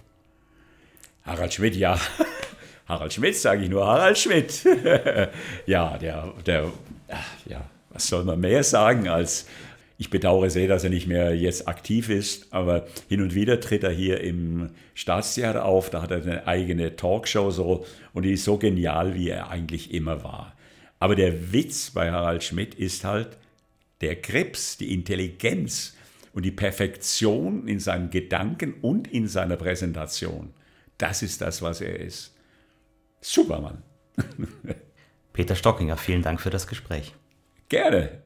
Harald Schmidt, ja. Harald Schmidt, sage ich nur, Harald Schmidt. ja, der, der, ja, was soll man mehr sagen als, Ich bedauere sehr, dass er nicht mehr jetzt aktiv ist, aber hin und wieder tritt er hier im Staatstheater auf. Da hat er eine eigene Talkshow so und die ist so genial, wie er eigentlich immer war. Aber der Witz bei Harald Schmidt ist halt der Krebs, die Intelligenz und die Perfektion in seinen Gedanken und in seiner Präsentation. Das ist das, was er ist. Supermann.
Peter Stockinger, vielen Dank für das Gespräch.
Gerne.